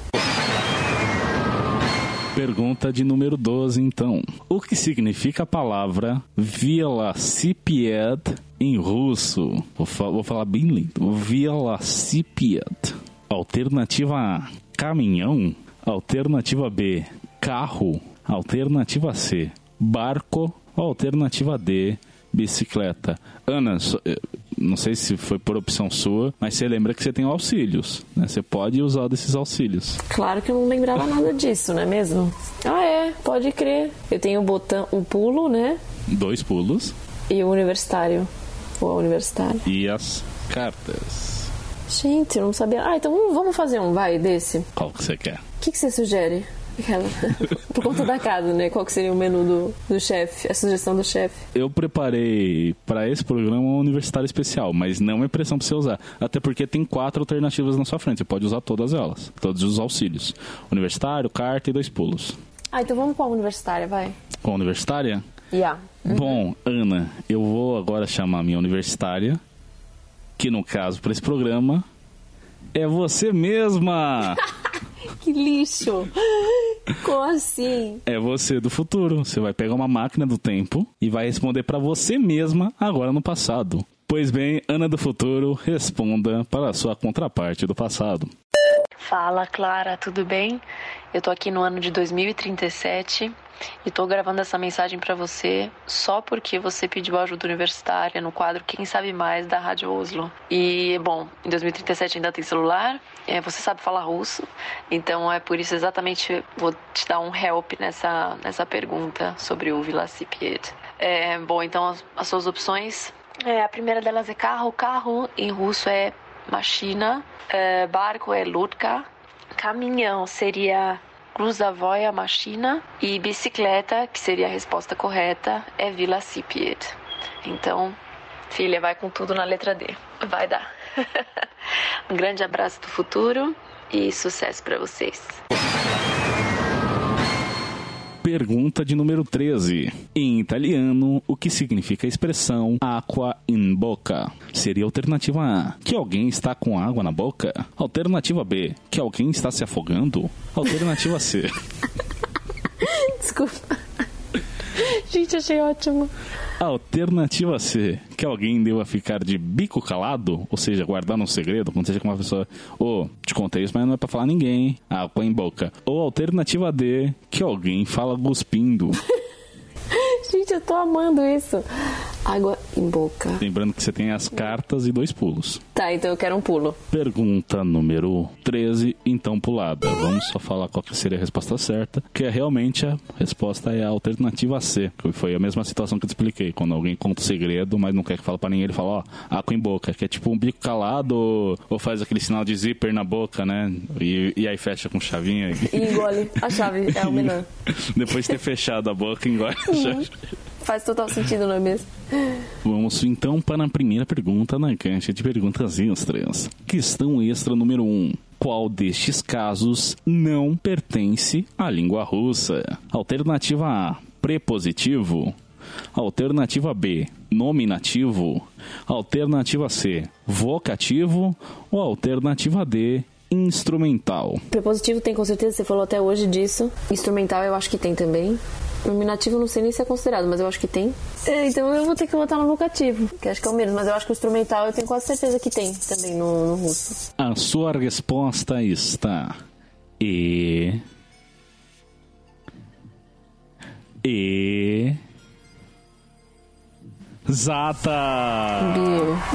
Pergunta de número 12, então. O que significa a palavra Velociped em russo? Vou, fa- vou falar bem lindo. Velociped. Alternativa A, caminhão. Alternativa B, carro. Alternativa C, barco. Alternativa D, bicicleta. Ana, eh, não sei se foi por opção sua, mas você lembra que você tem auxílios, né? Você pode usar desses auxílios. Claro que eu não lembrava nada disso, não é mesmo? Ah, é, pode crer. Eu tenho o botão, o pulo, né? Dois pulos E o universitário. Ou a universitária. e as cartas. Gente, eu não sabia. Ah, então vamos- fazer um, vai, desse. Qual que você quer? O que, que você sugere? Aquela. Por conta da casa, né? Qual que seria o menu do, do chefe? A sugestão do chefe? Eu preparei para esse programa um universitário especial, mas não é pressão para você usar. Até porque tem quatro alternativas na sua frente. Você pode usar todas elas, todos os auxílios: universitário, carta e dois pulos. Ah, então vamos com a universitária, vai. Com a universitária? Yeah. Bom, Ana, eu vou agora chamar a minha universitária, que no caso para esse programa é você mesma. Que lixo! Como assim? É você do futuro. Você vai pegar uma máquina do tempo e vai responder para você mesma agora no passado. Pois bem, Ana do futuro, responda para a sua contraparte do passado. Fala, Clara, tudo bem? Eu tô aqui no ano de 2037 e tô gravando essa mensagem pra você só porque você pediu ajuda universitária no quadro Quem Sabe Mais da Rádio Oslo. E, bom, em 2037 ainda tem celular, é, você sabe falar russo, então é por isso exatamente vou te dar um help nessa, nessa pergunta sobre o Velocipede. É, bom, então as, as suas opções. É, a primeira delas é carro. Carro em russo é machina, é, barco é ludka, caminhão seria cruzavoia machina e bicicleta, que seria a resposta correta, é velocipede. Então, filha, vai com tudo na letra D. Vai dar. um grande abraço do futuro e sucesso para vocês. Pergunta de número 13. Em italiano, o que significa a expressão aqua in boca? Seria alternativa A, que alguém está com água na boca? Alternativa B, que alguém está se afogando? Alternativa C. Desculpa. Gente, achei ótimo. Alternativa C, que alguém deva ficar de bico calado, ou seja, guardar um segredo, quando seja com uma pessoa, ô, te contei isso, mas não é pra falar ninguém, hein? água em boca. Ou alternativa D, que alguém fala cuspindo. Gente, eu tô amando isso. Água em boca. Lembrando que você tem as cartas e dois pulos. Tá, então eu quero um pulo. Pergunta número 13, então pulada. Vamos só falar qual seria a resposta certa, que é realmente a resposta é a alternativa C, que foi a mesma situação que eu te expliquei, quando alguém conta o segredo, mas não quer que fale pra ninguém, ele fala, ó, água em boca, que é tipo um bico calado ou, faz aquele sinal de zíper na boca, né? E, e aí fecha com chavinha. E engole a chave, é o melhor. Depois de ter fechado a boca, engole a chave. Faz total sentido, não é mesmo? Vamos então para a primeira pergunta na caixa de perguntas extras. Questão extra número 1. Um. Qual destes casos não pertence à língua russa? Alternativa A: prepositivo. Alternativa B: nominativo. Alternativa C: vocativo. Ou alternativa D: instrumental. Prepositivo tem com certeza, você falou até hoje disso. Instrumental eu acho que tem também. Nominativo não sei nem se é considerado, mas eu acho que tem. É, então eu vou ter que botar no vocativo, que acho que é o menos, mas eu acho que o instrumental eu tenho quase certeza que tem também no, no russo. A sua resposta está E. E. Zata!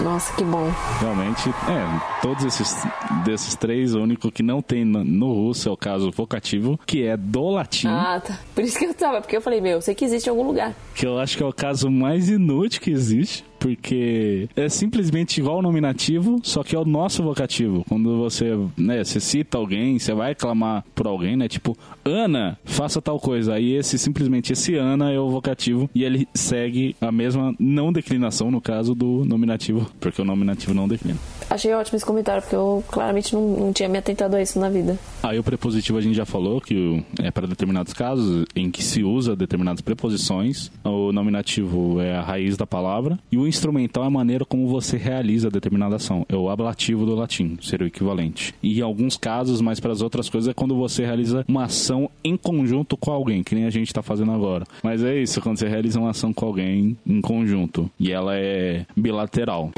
Nossa, que bom. Realmente, é, todos esses desses três, o único que não tem no, no russo é o caso vocativo, que é do latim, Ah, tá. Por isso que eu tava, porque eu falei, meu, eu sei que existe em algum lugar. que eu acho que é o caso mais inútil que existe, porque é simplesmente igual ao nominativo, só que é o nosso vocativo. Quando você, né, você cita alguém, você vai clamar por alguém, né, tipo, Ana, faça tal coisa. Aí esse, simplesmente esse Ana é o vocativo e ele segue a mesma não declinação, no caso, do nominativo, porque o nominativo não declina. Achei ótimo esse comentário, porque eu claramente não, não tinha me atentado a isso na vida. Aí o prepositivo a gente já falou que é para determinados casos em que se usa determinadas preposições. O nominativo é a raiz da palavra e o instrumental é a maneira como você realiza determinada ação. É o ablativo do latim, seria o equivalente. E em alguns casos, mas para as outras coisas é quando você realiza uma ação em conjunto com alguém, que nem a gente está fazendo agora. Mas é isso, quando você realiza uma ação com alguém em conjunto e ela é bilateral.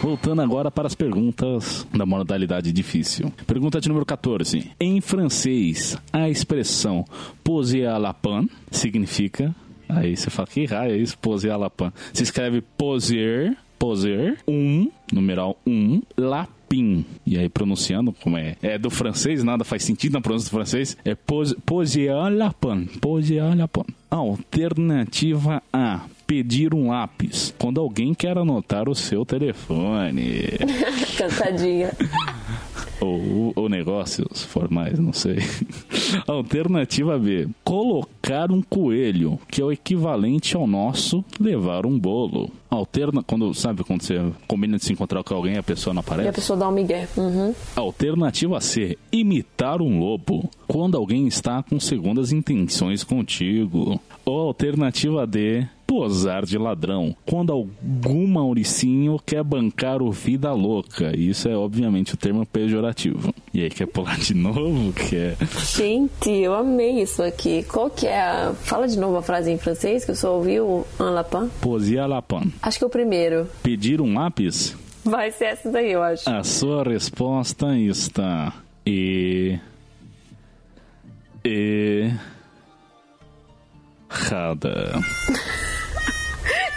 Voltando agora para as perguntas da modalidade difícil. Pergunta de número 14. Em francês, a expressão poser à la pan significa Aí você fala, que raio é isso? Posier Lapin. Se escreve Posier, Posier, um, numeral um, Lapin. E aí pronunciando, como é, é do francês, nada faz sentido na pronúncia do francês, é Posier Lapin. Posier Lapin. Alternativa A pedir um lápis quando alguém quer anotar o seu telefone. Cantadinha. ou, ou negócios formais, não sei. Alternativa B: colocar um coelho, que é o equivalente ao nosso levar um bolo. Alterna quando sabe quando você combina de se encontrar com alguém a pessoa não aparece. E a pessoa dá um migué. Uhum. Alternativa C: imitar um lobo quando alguém está com segundas intenções contigo. Ou alternativa D: posar de ladrão. Quando algum mauricinho quer bancar o vida louca. Isso é obviamente o termo pejorativo. E aí quer pular de novo? Quer... Gente, eu amei isso aqui. Qual que é a... Fala de novo a frase em francês que eu só ouvi o un lapin. Posia lapin. Acho que é o primeiro. Pedir um lápis? Vai ser essa daí, eu acho. A sua resposta está... E... E... Errada.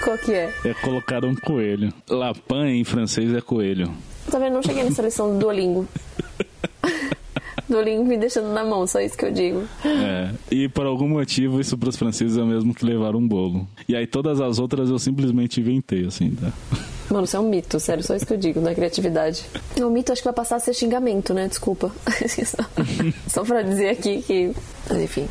Qual que é? É colocar um coelho. Lapin em francês é coelho. Tá vendo? Não cheguei nessa lição do Duolingo. Duolingo me deixando na mão, só isso que eu digo. É. E por algum motivo isso para os franceses é o mesmo que levar um bolo. E aí todas as outras eu simplesmente inventei, assim, tá? Mano, isso é um mito, sério, só isso que eu digo, da criatividade. É um mito, acho que vai passar a ser xingamento, né? Desculpa. só pra dizer aqui que. Mas enfim.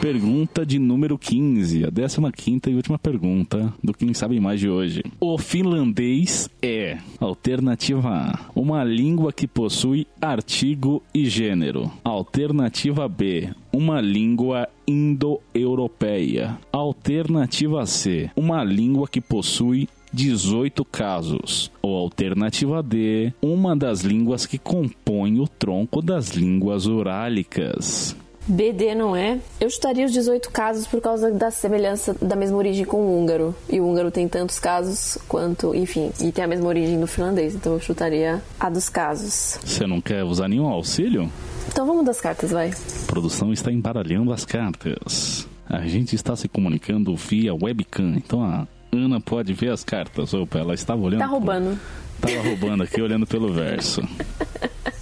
Pergunta de número 15, a 15 e última pergunta do Quem Sabe Mais de hoje. O finlandês é, alternativa A, uma língua que possui artigo e gênero. Alternativa B, uma língua indo-europeia. Alternativa C, uma língua que possui 18 casos. Ou alternativa D, uma das línguas que compõem o tronco das línguas urálicas. BD não é. Eu chutaria os 18 casos por causa da semelhança da mesma origem com o húngaro. E o húngaro tem tantos casos quanto, enfim, e tem a mesma origem do finlandês. Então eu chutaria a dos casos. Você não quer usar nenhum auxílio? Então vamos das cartas, vai. A produção está embaralhando as cartas. A gente está se comunicando via webcam. Então a Ana pode ver as cartas. Opa, ela estava olhando. Tá roubando. Estava roubando aqui, olhando pelo verso.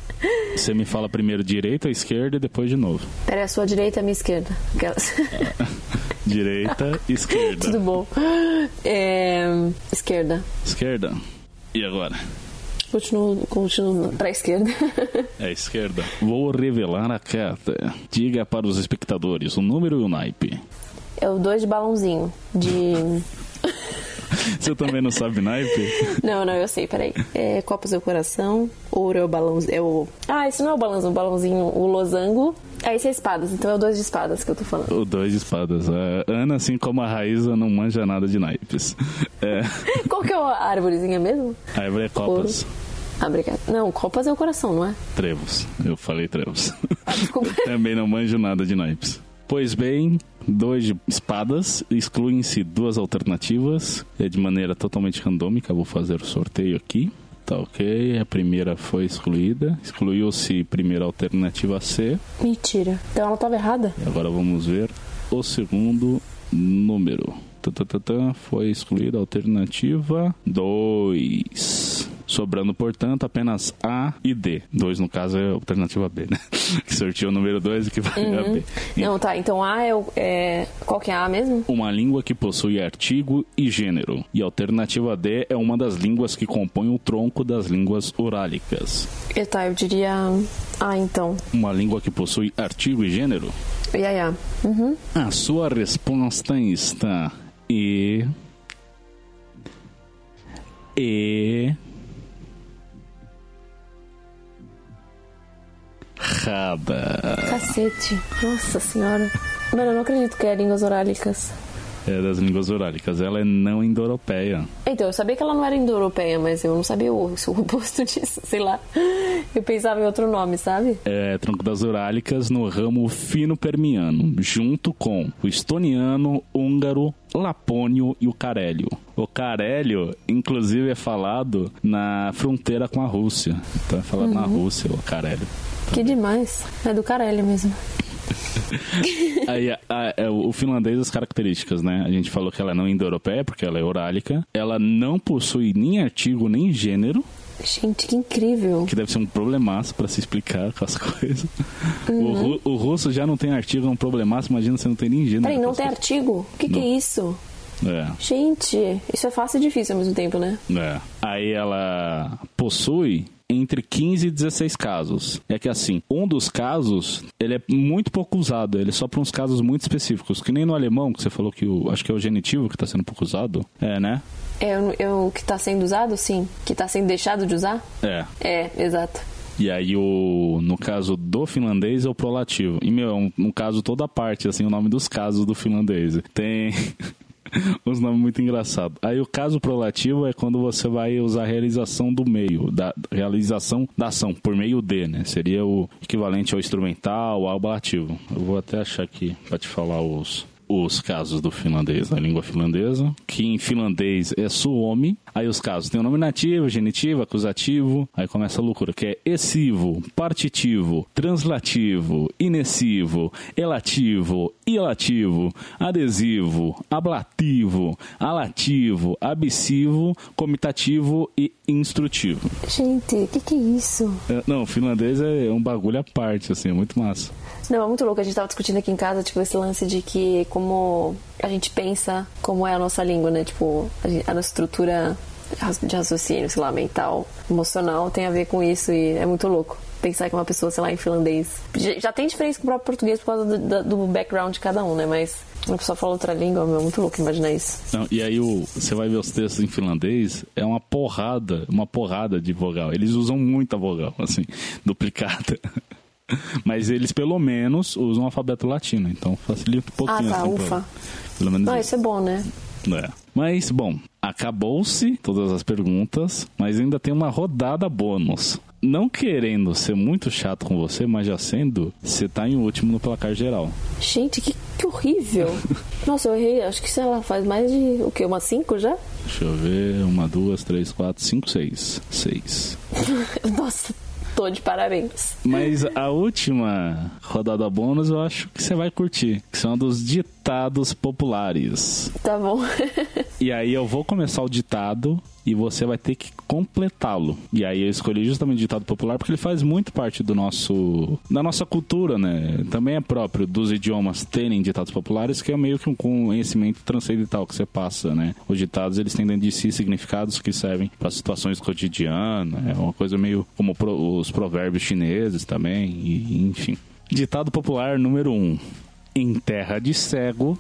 Você me fala primeiro direita, esquerda e depois de novo. Pera, a sua direita e a minha esquerda. Aquelas. direita, esquerda. Tudo bom. É... Esquerda. Esquerda. E agora? Continuo, continuo pra esquerda. É esquerda. Vou revelar a carta. Diga para os espectadores o número e o naipe. É o 2 de balãozinho. De. Você também não sabe naipe? Não, não, eu sei, peraí. É Copas do Coração, ouro é o balãozinho. É o... Ah, isso não é o balãozinho, o balãozinho, o losango. É, esse é espadas, então é o dois de espadas que eu tô falando. O dois de espadas. A Ana, assim como a Raíza, não manja nada de naipes. É. Qual que é a árvorezinha mesmo? A árvore é copas. Ouro. Ah, obrigada. Não, copas é o coração, não é? Trevos. Eu falei trevos. Ah, desculpa. Também não manjo nada de naipes. Pois bem, dois de espadas, excluem-se duas alternativas, é de maneira totalmente randômica, vou fazer o sorteio aqui. Tá ok, a primeira foi excluída, excluiu-se primeira alternativa C. Mentira. Então ela estava errada? E agora vamos ver o segundo número. Tatatata, foi excluída a alternativa 2 sobrando, portanto, apenas A e D. 2, no caso, é a alternativa B, né? Que sorteou o número 2 e que vai uhum. a B. Não, tá. Então A é, o, é. Qual que é A mesmo? Uma língua que possui artigo e gênero. E a alternativa D é uma das línguas que compõem o tronco das línguas urálicas. E tá, eu diria A então. Uma língua que possui artigo e gênero? Ia, ia. Uhum. A sua resposta está E. E. errada. Cacete. Nossa senhora. Mano, eu não acredito que é línguas orálicas. É das línguas orálicas. Ela é não indo-europeia. Então, eu sabia que ela não era indo-europeia, mas eu não sabia o, o oposto disso, sei lá. Eu pensava em outro nome, sabe? É tronco das orálicas no ramo fino-permiano, junto com o estoniano, húngaro, lapônio e o carélio. O carélio, inclusive, é falado na fronteira com a Rússia. Então é falado uhum. na Rússia, o carélio. Que demais. É do Carelli mesmo. Aí, a- a- é, o finlandês, as características, né? A gente falou que ela é não indo-europeia, porque ela é orálica. Ela não possui nem artigo, nem gênero, Gente, que incrível. que deve ser um problemaço pra se explicar com as coisas. O, Uhum. ru- o russo já não tem artigo, é um problemaço. Imagina você não tem nem gênero. Peraí, não tem artigo? O que, que é isso? coisas. Gente, isso é fácil e difícil ao mesmo tempo, né? É, é. Aí ela possui entre 15 e 16 casos. É que assim, um dos casos, ele é muito pouco usado, ele é só para uns casos muito específicos, que nem no alemão, que você falou que o, acho que é o genitivo que está sendo pouco usado. É, né? É o- é que tá sendo usado, sim. Que tá sendo deixado de usar? É. É, exato. E aí, o, no caso do finlandês, é o prolativo. E, meu, é um, um caso toda parte, assim, o nome dos casos do finlandês. Tem uns nomes muito engraçados. Aí, o caso prolativo é quando você vai usar a realização do meio, da realização da ação, por meio de, né? Seria o equivalente ao instrumental, ao ablativo. Eu vou até achar aqui pra te falar os, os casos do finlandês, da língua finlandesa, que em finlandês é suomi. Aí os casos tem o nominativo, genitivo, acusativo. Aí começa a loucura, que é essivo, partitivo, translativo, inessivo, elativo, ilativo, adesivo, ablativo, alativo, abissivo, comitativo e instrutivo. Gente, o que, que é isso? É, não, o finlandês é um bagulho à parte, assim, é muito massa. Não, é muito louco. A gente tava discutindo aqui em casa, tipo, esse lance de que como a gente pensa como é a nossa língua, né? Tipo, a, gente- a nossa estrutura de raciocínio, sei lá, mental, emocional tem a ver com isso e é muito louco. Pensar que uma pessoa, sei lá, em finlandês. Já, tem diferença com o próprio português por causa do, do background de cada um, né? Mas uma pessoa fala outra língua, meu, é muito louco imaginar isso. Não, e aí o, você vai ver os textos em finlandês, é uma porrada, uma porrada de vogal. Eles usam muita vogal, assim, duplicada. Mas eles pelo menos usam o alfabeto latino, então facilita um pouquinho. Ah, tá, assim, ufa. Pelo menos Ah, isso. isso é bom, né? É. Mas, bom, acabou-se todas as perguntas, mas ainda tem uma rodada bônus. Não querendo ser muito chato com você, mas já sendo, você tá em último no placar geral. Gente, que, que horrível. Nossa, eu errei, acho que sei lá, faz mais de o quê? Umas cinco já? Deixa eu ver. Uma, duas, três, quatro, cinco, seis. Seis. Nossa, tô de parabéns. Mas a última rodada bônus eu acho que você vai curtir, que são dos ditados populares. Tá bom. E aí eu vou começar o ditado e você vai ter que completá-lo. E aí eu escolhi justamente o ditado popular porque ele faz muito parte do nosso da nossa cultura, né? Também é próprio dos idiomas terem ditados populares, que é meio que um conhecimento transcendental que você passa, né? Os ditados eles têm dentro de si significados que servem para situações cotidianas, é uma coisa meio como os provérbios chineses também, e, enfim. Ditado popular número um. Em terra de cego,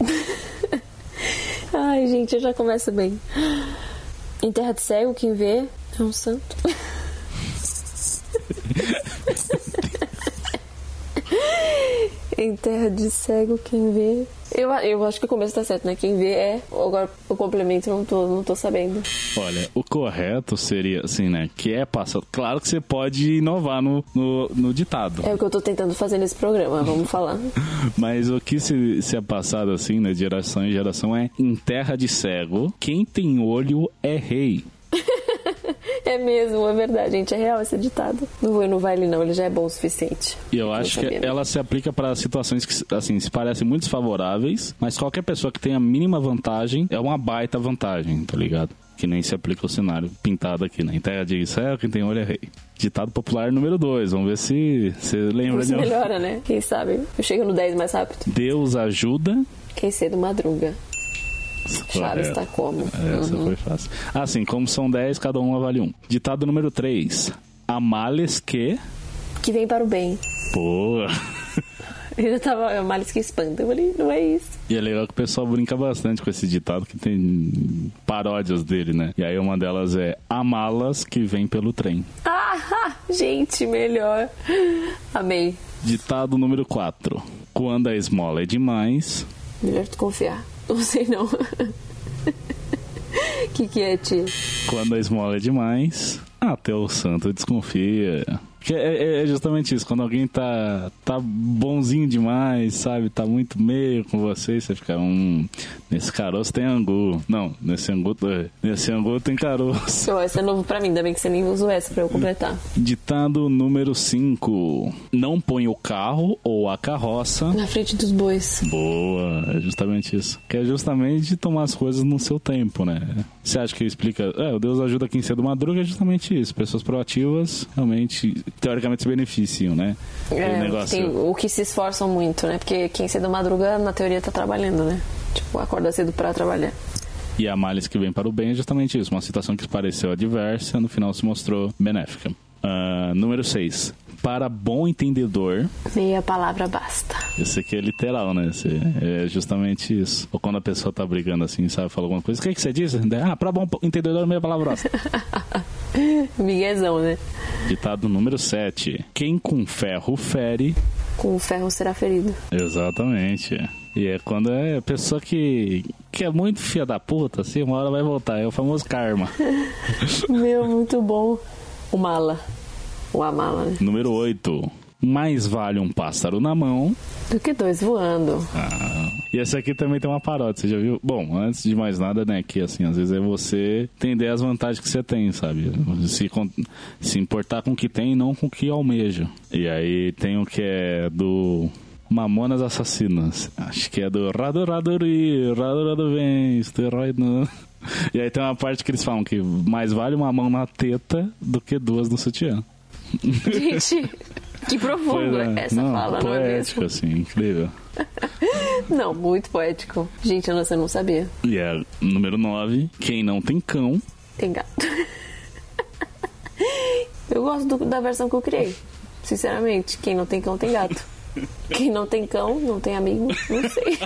Ai, gente, eu já começo bem. Em terra de cego, quem vê é um santo. em terra de cego, quem vê. Eu, eu acho que o começo tá certo, né? Quem vê é. Agora o complemento eu não tô, não tô sabendo. Olha, o correto seria assim, né? Que é passado. Claro que você pode inovar no, no, no ditado. É o que eu tô tentando fazer nesse programa, vamos falar. Mas o que se, se é passado assim, né? De geração em geração é em terra de cego, quem tem olho é rei. É mesmo, é verdade, gente. É real esse ditado. Não vou no baile, não, ele já é bom o suficiente. E eu acho que ela se aplica para situações que, assim, se parecem muito desfavoráveis, mas qualquer pessoa que tenha a mínima vantagem é uma baita vantagem, tá ligado? Que nem se aplica ao cenário pintado aqui, né? Em terra de cego, quem tem olho é rei. Ditado popular número 2. Vamos ver se você lembra de melhora, né? Quem sabe? Eu chego no 10 mais rápido. Deus ajuda. Quem cedo madruga. Chaves Correto. tá como? Essa foi fácil. Assim, como são 10, cada um avalia um. Ditado número 3. Há males que. Que vem para o bem. Pô. Já tava é males que espanta. Eu falei, não é isso. E é legal que o pessoal brinca bastante com esse ditado, que tem paródias dele, né? E aí uma delas é Há malas que vem pelo trem. Ah, gente, melhor. Amei. Ditado número 4. Quando a esmola é demais. Melhor tu confiar. Não sei não. que que é, tia? Quando a esmola é demais. Até o santo desconfia. Que é, é justamente isso, quando alguém tá, tá bonzinho demais, sabe? Tá muito meio com você, você fica, um nesse caroço tem angu. Não, nesse angu, nesse angu tem caroço. Esse é novo pra mim, ainda bem que você nem usou essa pra eu completar. Ditado número 5. Não põe o carro ou a carroça Na frente dos bois. Boa, é justamente isso. Que é justamente tomar as coisas no seu tempo, né? Você acha que explica. É, o Deus ajuda quem cedo madruga é justamente isso. Pessoas proativas realmente, teoricamente, se beneficiam, né? É, negócio. tem o que se esforçam muito, né? Porque quem cedo madruga, na teoria, tá trabalhando, né? Tipo, acorda cedo pra trabalhar. E a malha que vem para o bem é justamente isso. Uma situação que pareceu adversa, no final se mostrou benéfica. Ah, número 6. Para bom entendedor, Meia palavra basta. esse aqui é literal, né? Esse é justamente isso. Ou quando a pessoa tá brigando assim, sabe, fala alguma coisa. O que, que você disse? Ah, para bom entendedor, meia palavra. Miguezão, né? Ditado número 7. Quem com ferro fere. Com ferro será ferido. Exatamente. E é quando é a pessoa que, que é muito filha da puta, assim, uma hora vai voltar. É o famoso karma. Meu, muito bom. O mala. O amala, né? número 8. Mais vale um pássaro na mão. Do que dois voando. Ah, e essa aqui também tem uma paródia, você já viu? Bom, antes de mais nada, né, que assim, às vezes é você entender as vantagens que você tem, sabe? Se, se importar com o que tem e não com o que almeja. E aí tem o que é do Mamonas Assassinas. Acho que é do Rado Radori, Rado Rado vem, esteroide não. E aí tem uma parte que eles falam que mais vale uma mão na teta do que duas no sutiã. Gente, que profundo é. essa não, fala, não é poético, mesmo? assim, incrível. Não, muito poético. Gente, eu não, eu não sabia. E é número 9, quem não tem cão Tem gato. Eu gosto do- da versão que eu criei. Sinceramente, quem não tem cão tem gato. Quem não tem cão, não tem amigo, não sei.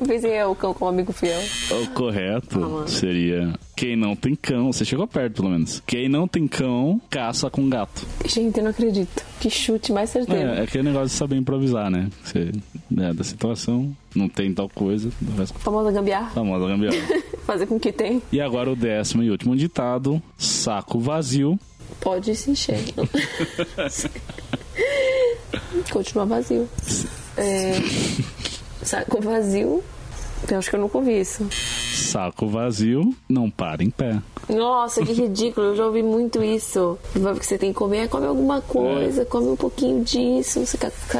Eu pensei, é o cão como amigo fiel. O correto Ah, seria quem não tem cão, você chegou perto pelo menos. Quem não tem cão, caça com gato. Gente, eu não acredito. Que chute mais certeiro. É, é aquele negócio de saber improvisar, né? Você, é, da situação, não tem tal coisa, com Famosa gambiarra. famosa gambiarra. Fazer com que tem. e agora o décimo e último ditado: saco vazio. Pode se encher. Continua vazio. É, saco vazio. Eu acho que eu nunca ouvi isso. Saco vazio não para em pé. Nossa, que ridículo. Eu já ouvi muito isso. O que você tem que comer, come alguma coisa, come um pouquinho disso.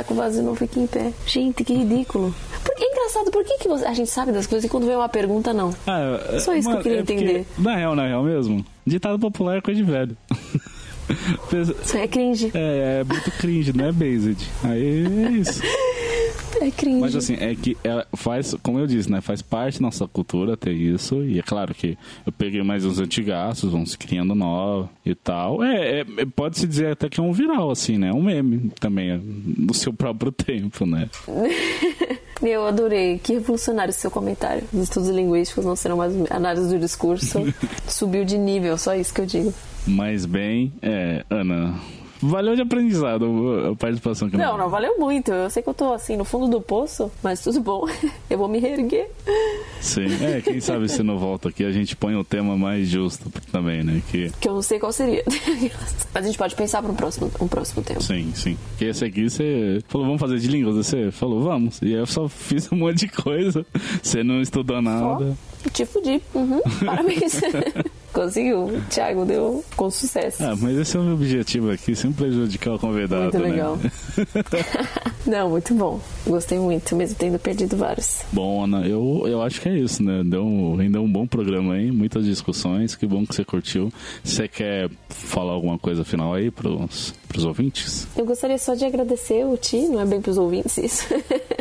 Com vazio não fica em pé. Gente, que ridículo. Por- É engraçado, por que, que você- a gente sabe das coisas e quando vem uma pergunta, não? Ah, é- Só isso que eu queria é porque, entender. Na real, na real mesmo, ditado popular é coisa de velho. Isso é cringe. É, é muito cringe, não é based. Aí é isso. É cringe. Mas assim, é que ela faz, como eu disse, né? Faz parte da nossa cultura ter isso. E é claro que eu peguei mais uns antigaços, vão se criando novos e tal. É, é- é- pode-se dizer até que é um viral, assim, né? Um meme também, no seu próprio tempo, né? Eu adorei. Que revolucionário seu comentário. Os estudos linguísticos não serão mais análise do discurso. Subiu de nível, só isso que eu digo. Mas bem, é, Ana, valeu de aprendizado a participação que Não, não valeu muito. Eu sei que eu tô assim no fundo do poço, mas tudo bom. Eu vou me reerguer. Sim, é, quem sabe se não volta aqui a gente põe o tema mais justo também, né? Que, Que eu não sei qual seria. Mas a gente pode pensar para um próximo, um próximo tempo. sim, sim. Porque esse aqui você falou, vamos fazer de línguas? Você falou, vamos. E eu só fiz um monte de coisa. Você não estudou nada. Te fudi. Uhum, parabéns. Conseguiu. Thiago deu com sucesso. Ah, mas esse é o meu objetivo aqui, sempre prejudicar o convidado, muito né? legal. Não, muito bom. Gostei muito, mesmo tendo perdido vários. Bom, Ana, eu, eu acho que é isso, né? Deu um, rendeu um bom programa aí, muitas discussões, que bom que você curtiu. Você quer falar alguma coisa final aí pros, pros ouvintes? Eu gostaria só de agradecer o Ti, não é bem para os ouvintes isso.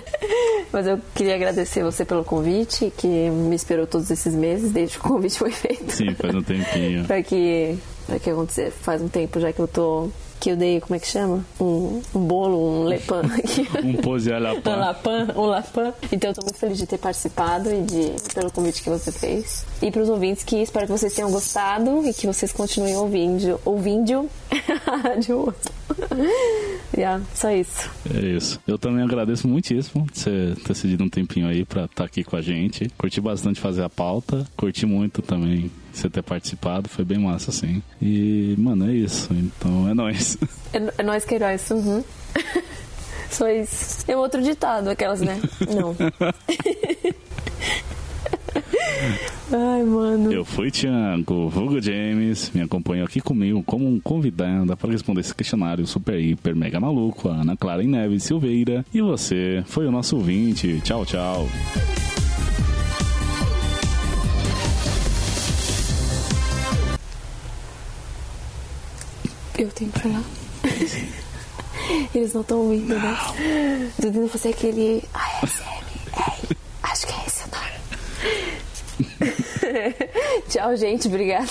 Mas eu queria agradecer você pelo convite, que me esperou todos esses meses, desde que o convite foi feito. Sim, faz um tempinho. Pra que, pra que acontecer? Faz um tempo já que eu tô. Que eu dei, como é que chama? Um, um bolo, um lepan. Um pose à la Um pan. lapan, um lapan. Então eu tô muito feliz de ter participado e de, pelo convite que você fez. E pros ouvintes que espero que vocês tenham gostado e que vocês continuem ouvindo. Ouvindo. de outro. yeah, só isso. É isso. Eu também agradeço muitíssimo você ter cedido um tempinho aí pra estar tá aqui com a gente. Curti bastante fazer a pauta. Curti muito também você ter participado. Foi bem massa, assim. E, mano, é isso. Então é nóis. É, é nóis que é nóis. Uhum. Só isso. É outro ditado, aquelas, né? Não. Ai, mano. Eu fui Thiago, Hugo James, me acompanhou aqui comigo como um convidado para responder esse questionário super, hiper, mega maluco, a Ana Clara Neves Silveira. E você foi o nosso ouvinte. Tchau, tchau. Eu tenho que falar. Eles não estão ouvindo, né? Dudu, você é aquele ASM. Acho que é esse o nome. Tchau, gente. Obrigada.